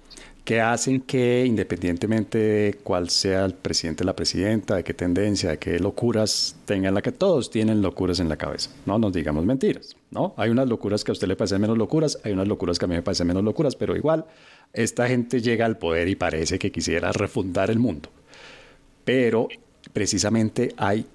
que hacen que independientemente de cuál sea el presidente, la presidenta, de qué tendencia, de qué locuras tengan la que todos tienen locuras en la cabeza, no nos digamos mentiras, ¿no? Hay unas locuras que a usted le parecen menos locuras, hay unas locuras que a mí me parecen menos locuras, pero igual esta gente llega al poder y parece que quisiera refundar el mundo. Pero precisamente hay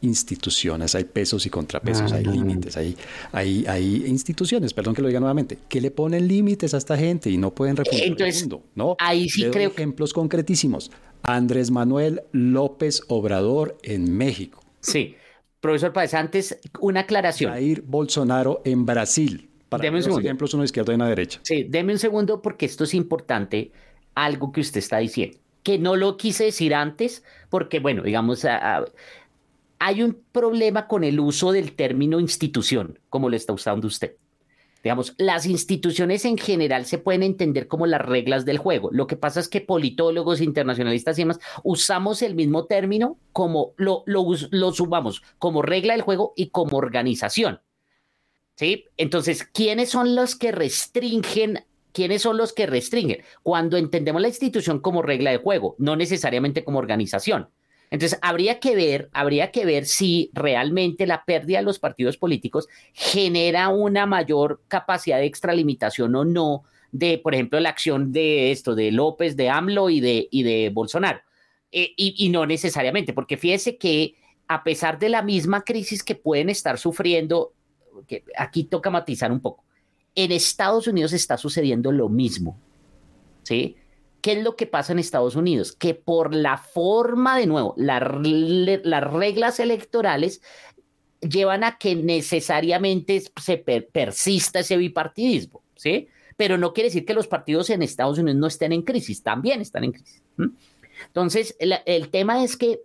instituciones, hay pesos y contrapesos, hay límites, hay, hay, hay, instituciones, perdón que lo diga nuevamente, que le ponen límites a esta gente y no pueden refundar el mundo. ¿no? Ahí sí creo ejemplos concretísimos. Andrés Manuel López Obrador en México. Sí, profesor Páez, antes una aclaración. Jair Bolsonaro en Brasil. Para deme un segundo. ejemplos, uno izquierda y una derecha. Sí, deme un segundo porque esto es importante, algo que usted está diciendo, que no lo quise decir antes, porque bueno, digamos, a, hay un problema con el uso del término institución, como lo está usando usted. Digamos, las instituciones en general se pueden entender como las reglas del juego. Lo que pasa es que politólogos, internacionalistas y demás usamos el mismo término como lo, lo, lo subamos como regla del juego y como organización. ¿Sí? Entonces, ¿quiénes son los que restringen ¿quiénes son los que restringen? Cuando entendemos la institución como regla de juego, no necesariamente como organización. Entonces, habría que ver, habría que ver si realmente la pérdida de los partidos políticos genera una mayor capacidad de extralimitación o no de, por ejemplo, la acción de esto, de López, de AMLO y de, y de Bolsonaro. Eh, y, no necesariamente, porque fíjese que a pesar de la misma crisis que pueden estar sufriendo, que aquí toca matizar un poco, en Estados Unidos está sucediendo lo mismo. ¿Sí? ¿Qué es lo que pasa en Estados Unidos? Que por la forma, de nuevo, las reglas electorales llevan a que necesariamente se persista ese bipartidismo, ¿sí? Pero no quiere decir que los partidos en Estados Unidos no estén en crisis, también están en crisis. Entonces, el tema es que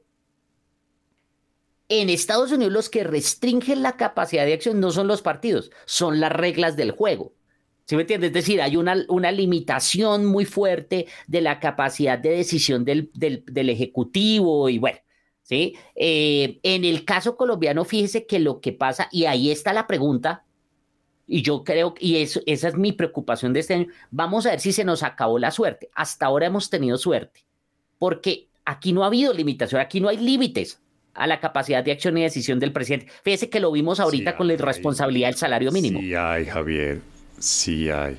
en Estados Unidos los que restringen la capacidad de acción no son los partidos, son las reglas del juego. ¿Sí me entiendes? Es decir, hay una, una limitación muy fuerte de la capacidad de decisión del, del, Ejecutivo y bueno, ¿sí? Eh, en el caso colombiano, fíjese que lo que pasa, y ahí está la pregunta, y yo creo, y eso, esa es mi preocupación de este año, vamos a ver si se nos acabó la suerte. Hasta ahora hemos tenido suerte, porque aquí no ha habido limitación, aquí no hay límites a la capacidad de acción y decisión del presidente. Fíjese que lo vimos ahorita con la irresponsabilidad del salario mínimo. Sí, ay, Javier. Sí hay.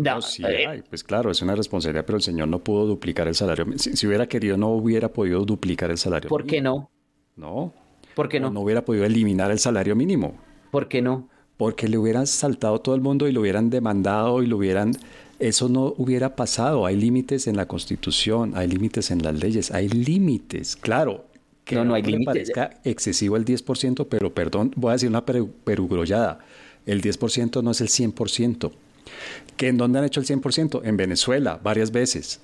No, sí eh, hay. Pues claro, es una responsabilidad, pero el señor no pudo duplicar el salario. Si, si hubiera querido, no hubiera podido duplicar el salario. ¿Por qué no? No. ¿Por qué no? No hubiera podido eliminar el salario mínimo. ¿Por qué no? Porque le hubieran saltado todo el mundo y lo hubieran demandado y lo hubieran... Eso no hubiera pasado. Hay límites en la Constitución, hay límites en las leyes, hay límites. Claro, que no, no hay límites. parezca excesivo el 10%, pero perdón, voy a decir una perugrollada. El 10% no es el 100%. ¿Que ¿En dónde han hecho el 100%? En Venezuela, varias veces.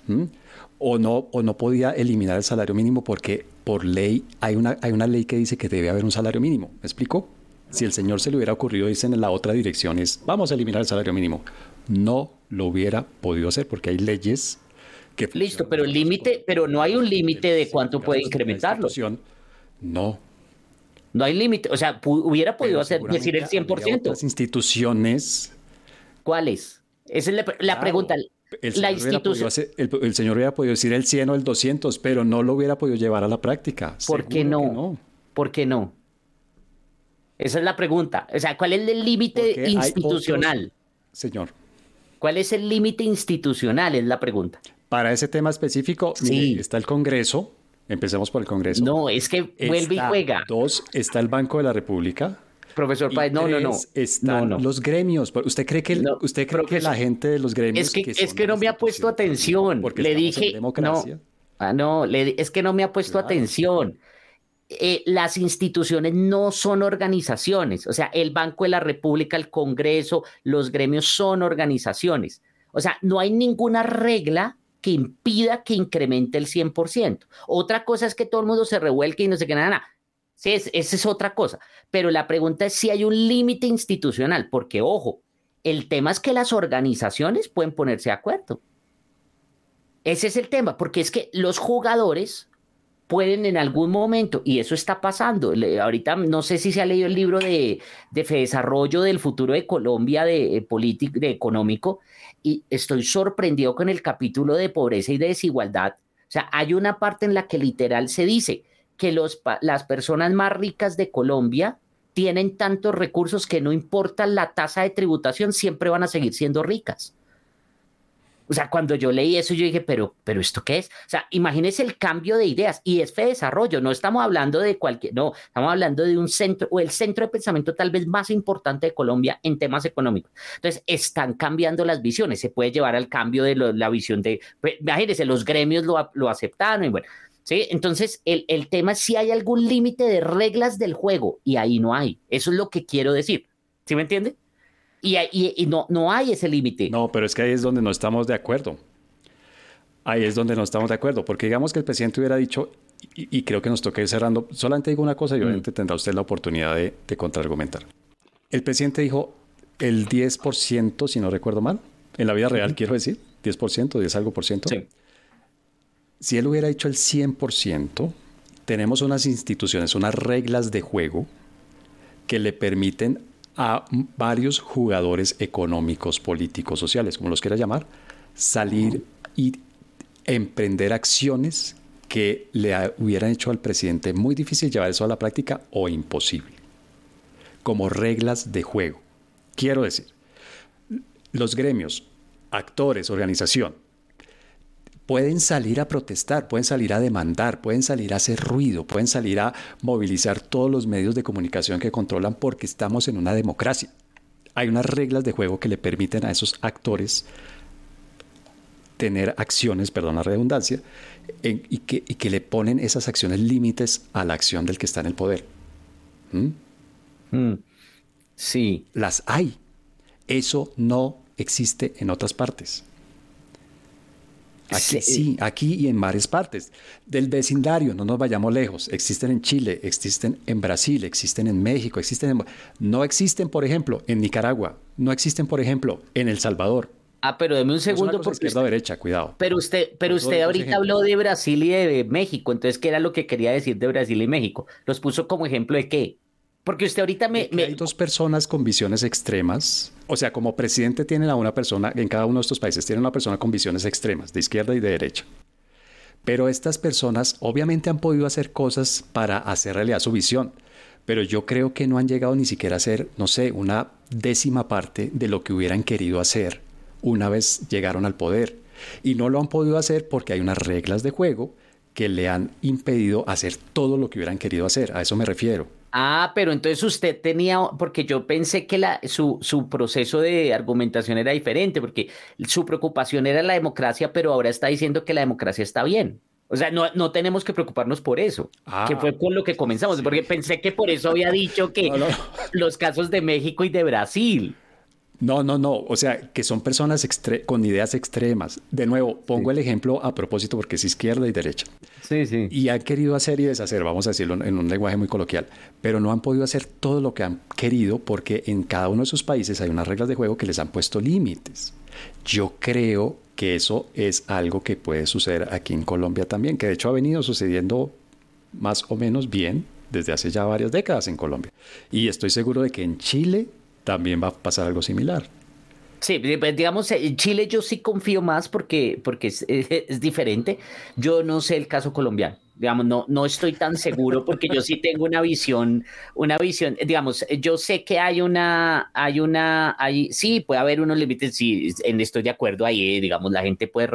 O, no, o no podía eliminar el salario mínimo porque por ley hay una, hay una ley que dice que debe haber un salario mínimo. ¿Me explico? Si el señor se le hubiera ocurrido irse en la otra dirección es vamos a eliminar el salario mínimo. No lo hubiera podido hacer porque hay leyes que... Listo, pero el límite, pero no hay un límite de cuánto puede incrementarlo. No, no hay límite. O sea, hubiera podido hacer, decir el 100%. Las instituciones. ¿Cuáles? Esa es la, pregunta. El la institución. el, señor hubiera podido decir el 100 o el 200, pero no lo hubiera podido llevar a la práctica. ¿Por qué no? ¿Por qué no? Esa es la pregunta. O sea, ¿cuál es el límite institucional? Señor. ¿Cuál es el límite institucional? Es la pregunta. Para ese tema específico, sí. está el Congreso, Empecemos por el Congreso. No, es que vuelve y juega. Dos, está el Banco de la República. Profesor Páez, no, no, no. Están los gremios. ¿Usted cree que, usted cree que la gente de los gremios... Es que, es que no me ha puesto atención. Porque le dije... democracia. No, ah, no, es que no me ha puesto atención. Eh, las instituciones no son organizaciones. O sea, el Banco de la República, el Congreso, los gremios son organizaciones. O sea, no hay ninguna regla que impida que incremente el 100%. Otra cosa es que todo el mundo se revuelque y no se qué nada. Sí, esa es otra cosa. Pero la pregunta es si hay un límite institucional, porque ojo, el tema es que las organizaciones pueden ponerse de acuerdo. Ese es el tema, porque es que los jugadores pueden en algún momento, y eso está pasando, ahorita no sé si se ha leído el libro de, de desarrollo del futuro de Colombia de, eh, político, de económico, y estoy sorprendido con el capítulo de pobreza y de desigualdad. O sea, hay una parte en la que literal se dice que los, las personas más ricas de Colombia tienen tantos recursos que no importa la tasa de tributación, siempre van a seguir siendo ricas. O sea, cuando yo leí eso, yo dije, pero, pero ¿esto qué es? O sea, imagínese el cambio de ideas y es fe desarrollo. No estamos hablando de cualquier, no, estamos hablando de un centro o el centro de pensamiento tal vez más importante de Colombia en temas económicos. Entonces, están cambiando las visiones. Se puede llevar al cambio de la visión de, pues, imagínense, los gremios lo, lo aceptaron y bueno. ¿Sí? Entonces, el, el tema es si hay algún límite de reglas del juego y ahí no hay. Eso es lo que quiero decir. ¿Sí me entiende? Y, no, no hay ese límite. No, pero es que ahí es donde no estamos de acuerdo. Ahí es donde no estamos de acuerdo, porque digamos que el presidente hubiera dicho, y, creo que nos toca ir cerrando, solamente digo una cosa y mm. obviamente tendrá usted la oportunidad de, contraargumentar. El presidente dijo el 10%, si no recuerdo mal, en la vida real quiero decir, 10%, 10 algo por ciento. Sí. Si él hubiera dicho el 100%, tenemos unas instituciones, unas reglas de juego que le permiten a varios jugadores económicos, políticos, sociales, como los quiera llamar, salir y emprender acciones que le hubieran hecho al presidente muy difícil llevar eso a la práctica o imposible, como reglas de juego. Quiero decir, los gremios, actores, organización, pueden salir a protestar, pueden salir a demandar, pueden salir a hacer ruido, pueden salir a movilizar todos los medios de comunicación que controlan porque estamos en una democracia. Hay unas reglas de juego que le permiten a esos actores tener acciones, perdón la redundancia, y, que, le ponen esas acciones límites a la acción del que está en el poder. ¿Mm? Mm. Sí. Las hay. Eso no existe en otras partes. Aquí sí. aquí y en varias partes. Del vecindario, no nos vayamos lejos. Existen en Chile, existen en Brasil, existen en México, existen en... No existen, por ejemplo, en Nicaragua. No existen, por ejemplo, en El Salvador. Ah, pero deme un segundo. Por izquierda o derecha, cuidado. Pero usted, pero usted ahorita habló de Brasil y de México. Entonces, ¿qué era lo que quería decir de Brasil y México? ¿Los puso como ejemplo de qué? Porque usted ahorita me, Hay dos personas con visiones extremas. O sea, como presidente tienen a una persona, en cada uno de estos países tienen una persona con visiones extremas, de izquierda y de derecha. Pero estas personas obviamente han podido hacer cosas para hacer realidad su visión. Pero yo creo que no han llegado ni siquiera a ser, no sé, una décima parte de lo que hubieran querido hacer una vez llegaron al poder. Y no lo han podido hacer porque hay unas reglas de juego que le han impedido hacer todo lo que hubieran querido hacer. A eso me refiero. Ah, pero entonces usted tenía, porque yo pensé que la, su, su proceso de argumentación era diferente, porque su preocupación era la democracia, pero ahora está diciendo que la democracia está bien. O sea, no, no tenemos que preocuparnos por eso, que fue con lo que comenzamos, porque pensé que por eso había dicho que los casos de México y de Brasil. No, no, no. O sea, que son personas con ideas extremas. De nuevo, pongo el ejemplo a propósito porque es izquierda y derecha. Sí, sí. Y han querido hacer y deshacer, vamos a decirlo en un lenguaje muy coloquial, pero no han podido hacer todo lo que han querido porque en cada uno de sus países hay unas reglas de juego que les han puesto límites. Yo creo que eso es algo que puede suceder aquí en Colombia también, que de hecho ha venido sucediendo más o menos bien desde hace ya varias décadas en Colombia. Y estoy seguro de que en Chile también va a pasar algo similar. Sí, pues, digamos, en Chile yo sí confío más porque, porque es, diferente. Yo no sé el caso colombiano. Digamos, no, no estoy tan seguro porque yo sí tengo una visión, una visión, digamos, yo sé que hay una, hay una, hay, sí, puede haber unos límites, sí, en, estoy de acuerdo ahí, digamos, la gente puede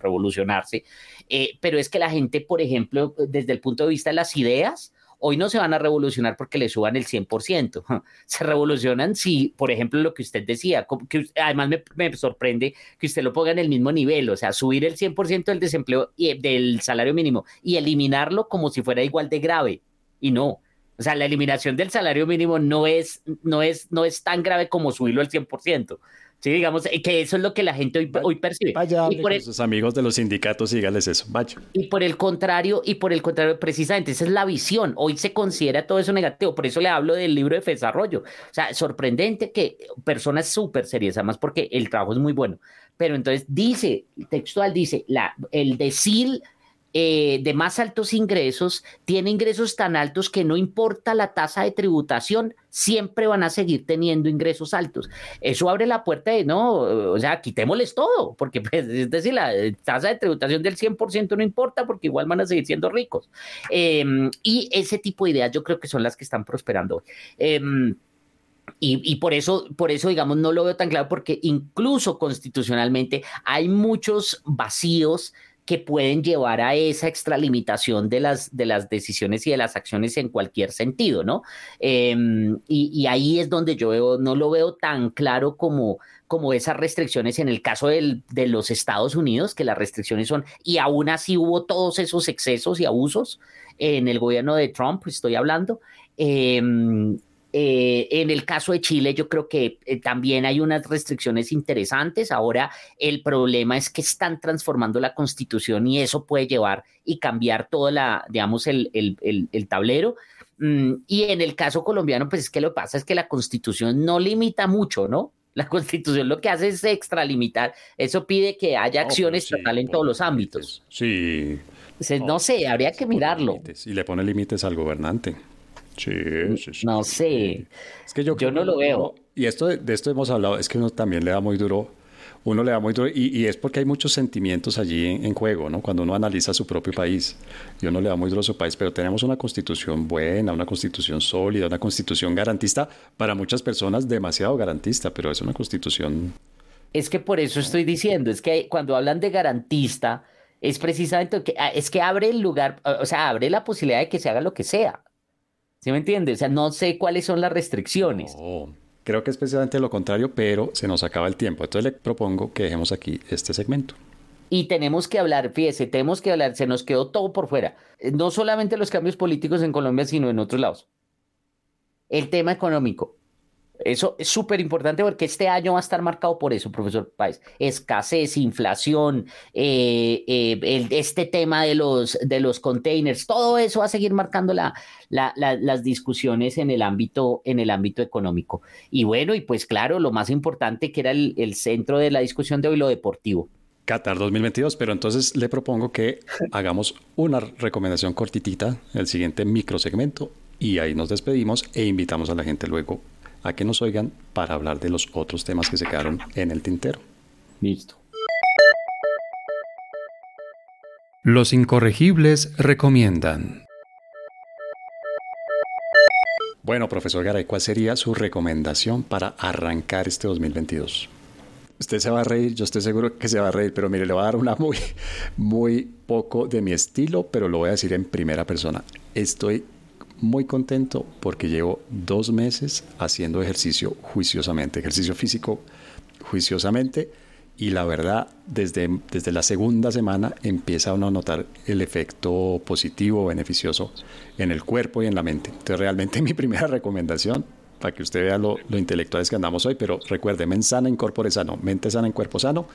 revolucionarse, eh, pero es que la gente, por ejemplo, desde el punto de vista de las ideas, hoy no se van a revolucionar porque le suban el 100%. [LAUGHS] Se revolucionan si, por ejemplo, lo que usted decía, que además me, me sorprende que usted lo ponga en el mismo nivel, o sea, subir el 100% del desempleo y del salario mínimo y eliminarlo como si fuera igual de grave. Y no, o sea, la eliminación del salario mínimo no es, no es, no es tan grave como subirlo al 100%. Sí, digamos eh, que eso es lo que la gente hoy, hoy percibe. Vaya, y por sus amigos de los sindicatos, dígales eso, vaya. Y por el contrario, y por el contrario, precisamente, esa es la visión. Hoy se considera todo eso negativo. Por eso le hablo del libro de desarrollo. O sea, sorprendente que personas súper serias, además porque el trabajo es muy bueno. Pero entonces dice, textual dice, la, el decir eh, de más altos ingresos tiene ingresos tan altos que no importa la tasa de tributación, siempre van a seguir teniendo ingresos altos. Eso abre la puerta de, no, o sea, quitémosles todo, porque [LAUGHS] pues, es decir, la tasa de tributación del 100% no importa porque igual van a seguir siendo ricos. Em, y ese tipo de ideas yo creo que son las que están prosperando hoy. Em, y, y, por eso, por eso, digamos, no lo veo tan claro, porque incluso constitucionalmente hay muchos vacíos que pueden llevar a esa extralimitación de las, de las decisiones y de las acciones en cualquier sentido, ¿no? Em, y, ahí es donde yo veo, no lo veo tan claro como, como esas restricciones en el caso de los Estados Unidos, que las restricciones son, y aún así hubo todos esos excesos y abusos en el gobierno de Trump, estoy hablando. Eh, eh, en el caso de Chile, yo creo que eh, también hay unas restricciones interesantes. Ahora, el problema es que están transformando la constitución y eso puede llevar y cambiar todo la, digamos, el, el, tablero. Mm, y en el caso colombiano, pues es que lo que pasa es que la constitución no limita mucho, ¿no? La constitución lo que hace es extralimitar. Eso pide que haya acción estatal en todos los ámbitos. Sí. no sé, habría que mirarlo. Y le pone límites al gobernante. Sí, sí, sí. No sé. Es que yo, yo no lo veo. y esto de, esto hemos hablado, es que uno también le da muy duro, uno le da muy duro, y, es porque hay muchos sentimientos allí en, juego, ¿no? Cuando uno analiza su propio país, y uno le da muy duro a su país, pero tenemos una constitución buena, una constitución sólida, una constitución garantista, para muchas personas demasiado garantista, pero es una constitución... Es que por eso estoy diciendo, es que cuando hablan de garantista, es precisamente que, es que abre el lugar, o sea, abre la posibilidad de que se haga lo que sea. ¿Sí me entiendes? O sea, no sé cuáles son las restricciones. creo que es precisamente lo contrario, pero se nos acaba el tiempo. Entonces le propongo que dejemos aquí este segmento. Y tenemos que hablar, fíjese, tenemos que hablar, se nos quedó todo por fuera. No solamente los cambios políticos en Colombia, sino en otros lados. El tema económico. Eso es súper importante porque este año va a estar marcado por eso, profesor Páez. Escasez, inflación, eh, eh, este tema de los, de los containers, todo eso va a seguir marcando la, las discusiones en el, ámbito, en el ámbito económico. Y bueno, y pues claro, lo más importante que era el, el centro de la discusión de hoy, lo deportivo. Qatar 2022, pero entonces le propongo que hagamos una recomendación cortitita, el siguiente microsegmento, y ahí nos despedimos e invitamos a la gente luego a que nos oigan para hablar de los otros temas que se quedaron en el tintero. Listo. Los incorregibles recomiendan. Bueno, profesor Garay, ¿cuál sería su recomendación para arrancar este 2022? Usted se va a reír, yo estoy seguro que se va a reír, pero mire, le voy a dar una muy, muy poco de mi estilo, pero lo voy a decir en primera persona. Estoy muy contento porque llevo dos meses haciendo ejercicio juiciosamente, ejercicio físico juiciosamente y la verdad desde, desde la segunda semana empieza uno a notar el efecto positivo, beneficioso en el cuerpo y en la mente. Entonces realmente [LAUGHS] mi primera recomendación para que usted vea lo, lo intelectuales que andamos hoy, pero recuerde, mente sana en corpore sano, mente sana en cuerpo sano,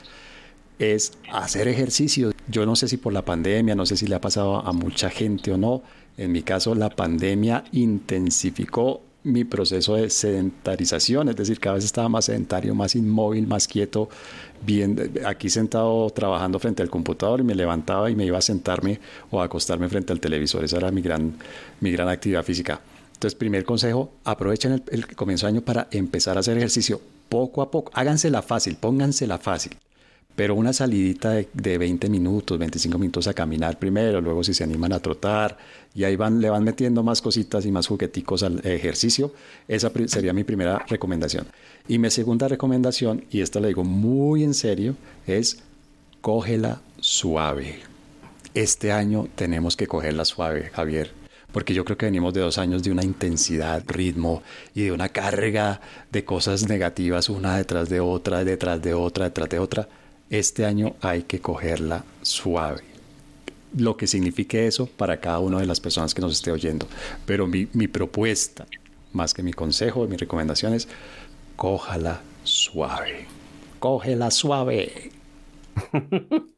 es hacer ejercicio. Yo no sé si por la pandemia, no sé si le ha pasado a mucha gente o no, en mi caso, la pandemia intensificó mi proceso de sedentarización, es decir, cada vez estaba más sedentario, más inmóvil, más quieto, bien, aquí sentado trabajando frente al computador y me levantaba y me iba a sentarme o a acostarme frente al televisor. Esa era mi gran, mi gran actividad física. Entonces, primer consejo, aprovechen el, el comienzo de año para empezar a hacer ejercicio poco a poco. Hágansela fácil, póngansela fácil pero una salidita de, 20 minutos, 25 minutos a caminar primero, luego si se animan a trotar y ahí van, le van metiendo más cositas y más jugueticos al ejercicio, esa sería mi primera recomendación. Y mi segunda recomendación, y esto le digo muy en serio, es cógela suave. Este año tenemos que cogerla suave, Javier porque yo creo que venimos de dos años de una intensidad, ritmo y de una carga de cosas negativas una detrás de otra, detrás de otra, detrás de otra. Este año hay que cogerla suave. Lo que signifique eso para cada una de las personas que nos esté oyendo. Pero mi, propuesta, más que mi consejo, mi recomendación es, cójala suave. Cógela suave. [LAUGHS]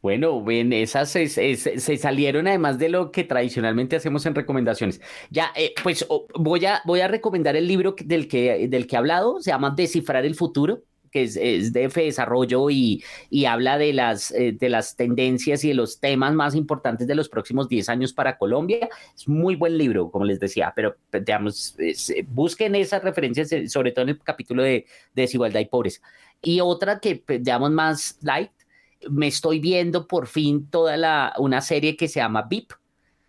Bueno, bien, esas se, salieron además de lo que tradicionalmente hacemos en recomendaciones. Ya, eh, pues voy, a, voy a recomendar el libro del que, del que he hablado, se llama Descifrar el futuro que es, de desarrollo y, y habla de las, eh, de las tendencias y de los temas más importantes de los próximos 10 años para Colombia. Es muy buen libro, como les decía, pero digamos, busquen esas referencias, eh, sobre todo en el capítulo de, de desigualdad y pobreza. Y otra que, digamos, más light, me estoy viendo por fin toda la, una serie que se llama VIP,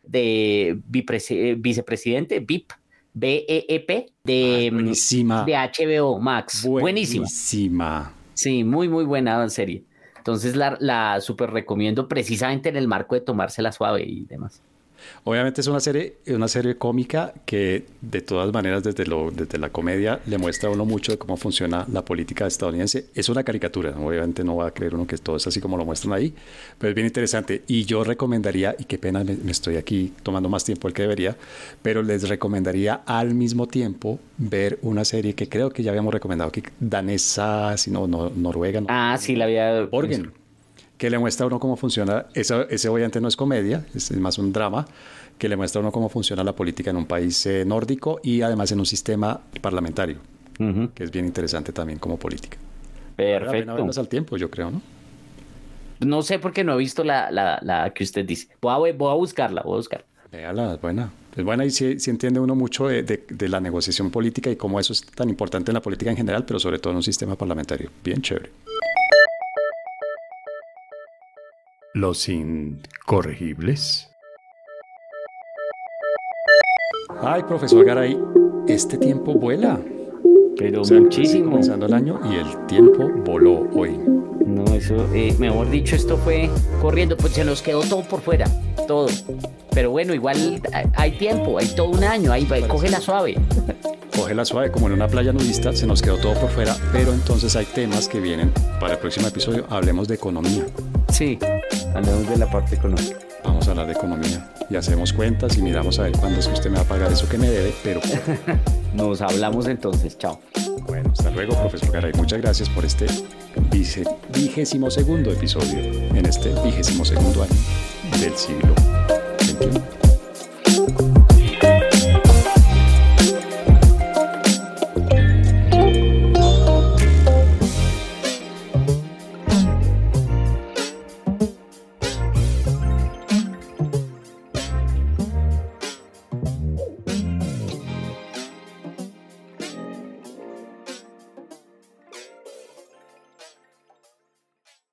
de vicepresidente, VIP, B-E-E-P, de, ah, de HBO Max. Buenísima. Buenísima. Sí, muy, muy buena serie. Entonces la, la super recomiendo precisamente en el marco de tomársela suave y demás. Obviamente es una serie, una serie cómica que de todas maneras desde, lo, desde la comedia le muestra a uno mucho de cómo funciona la política estadounidense. Es una caricatura, obviamente no va a creer uno que todo es así como lo muestran ahí, pero es bien interesante. Y yo recomendaría, y qué pena me, estoy aquí tomando más tiempo del que debería, pero les recomendaría al mismo tiempo ver una serie que creo que ya habíamos recomendado aquí, danesa, si no, noruega. Ah, sí, la había... Borgen que le muestra a uno cómo funciona, eso, ese obviamente no es comedia, es más un drama, que le muestra a uno cómo funciona la política en un país eh, nórdico y además en un sistema parlamentario, que es bien interesante también como política. Perfecto. Al tiempo, yo creo, ¿no? No sé por qué no he visto la, la, que usted dice. Voy a, voy a buscarla, voy a buscarla. Véala, es buena. Es buena y sí, entiende uno mucho de, de, la negociación política y cómo eso es tan importante en la política en general, pero sobre todo en un sistema parlamentario. Bien chévere. Los incorregibles. Ay, profesor Garay, este tiempo vuela. Pero muchísimo. Comenzando el año y el tiempo voló hoy. No, eso, eh, mejor dicho, esto fue corriendo, pues se nos quedó todo por fuera, todo. Pero bueno, igual hay tiempo, hay todo un año, ahí va, coge la suave. Coge la suave, como en una playa nudista, se nos quedó todo por fuera, pero entonces hay temas que vienen para el próximo episodio. Hablemos de economía. Sí, hablemos de la parte económica. Vamos a hablar de economía y hacemos cuentas y miramos a ver cuándo es que usted me va a pagar eso que me debe, pero... [LAUGHS] Nos hablamos entonces, chao. Bueno, hasta luego, profesor Garay. Muchas gracias por este vigésimo segundo episodio en este vigésimo segundo año del siglo XXI.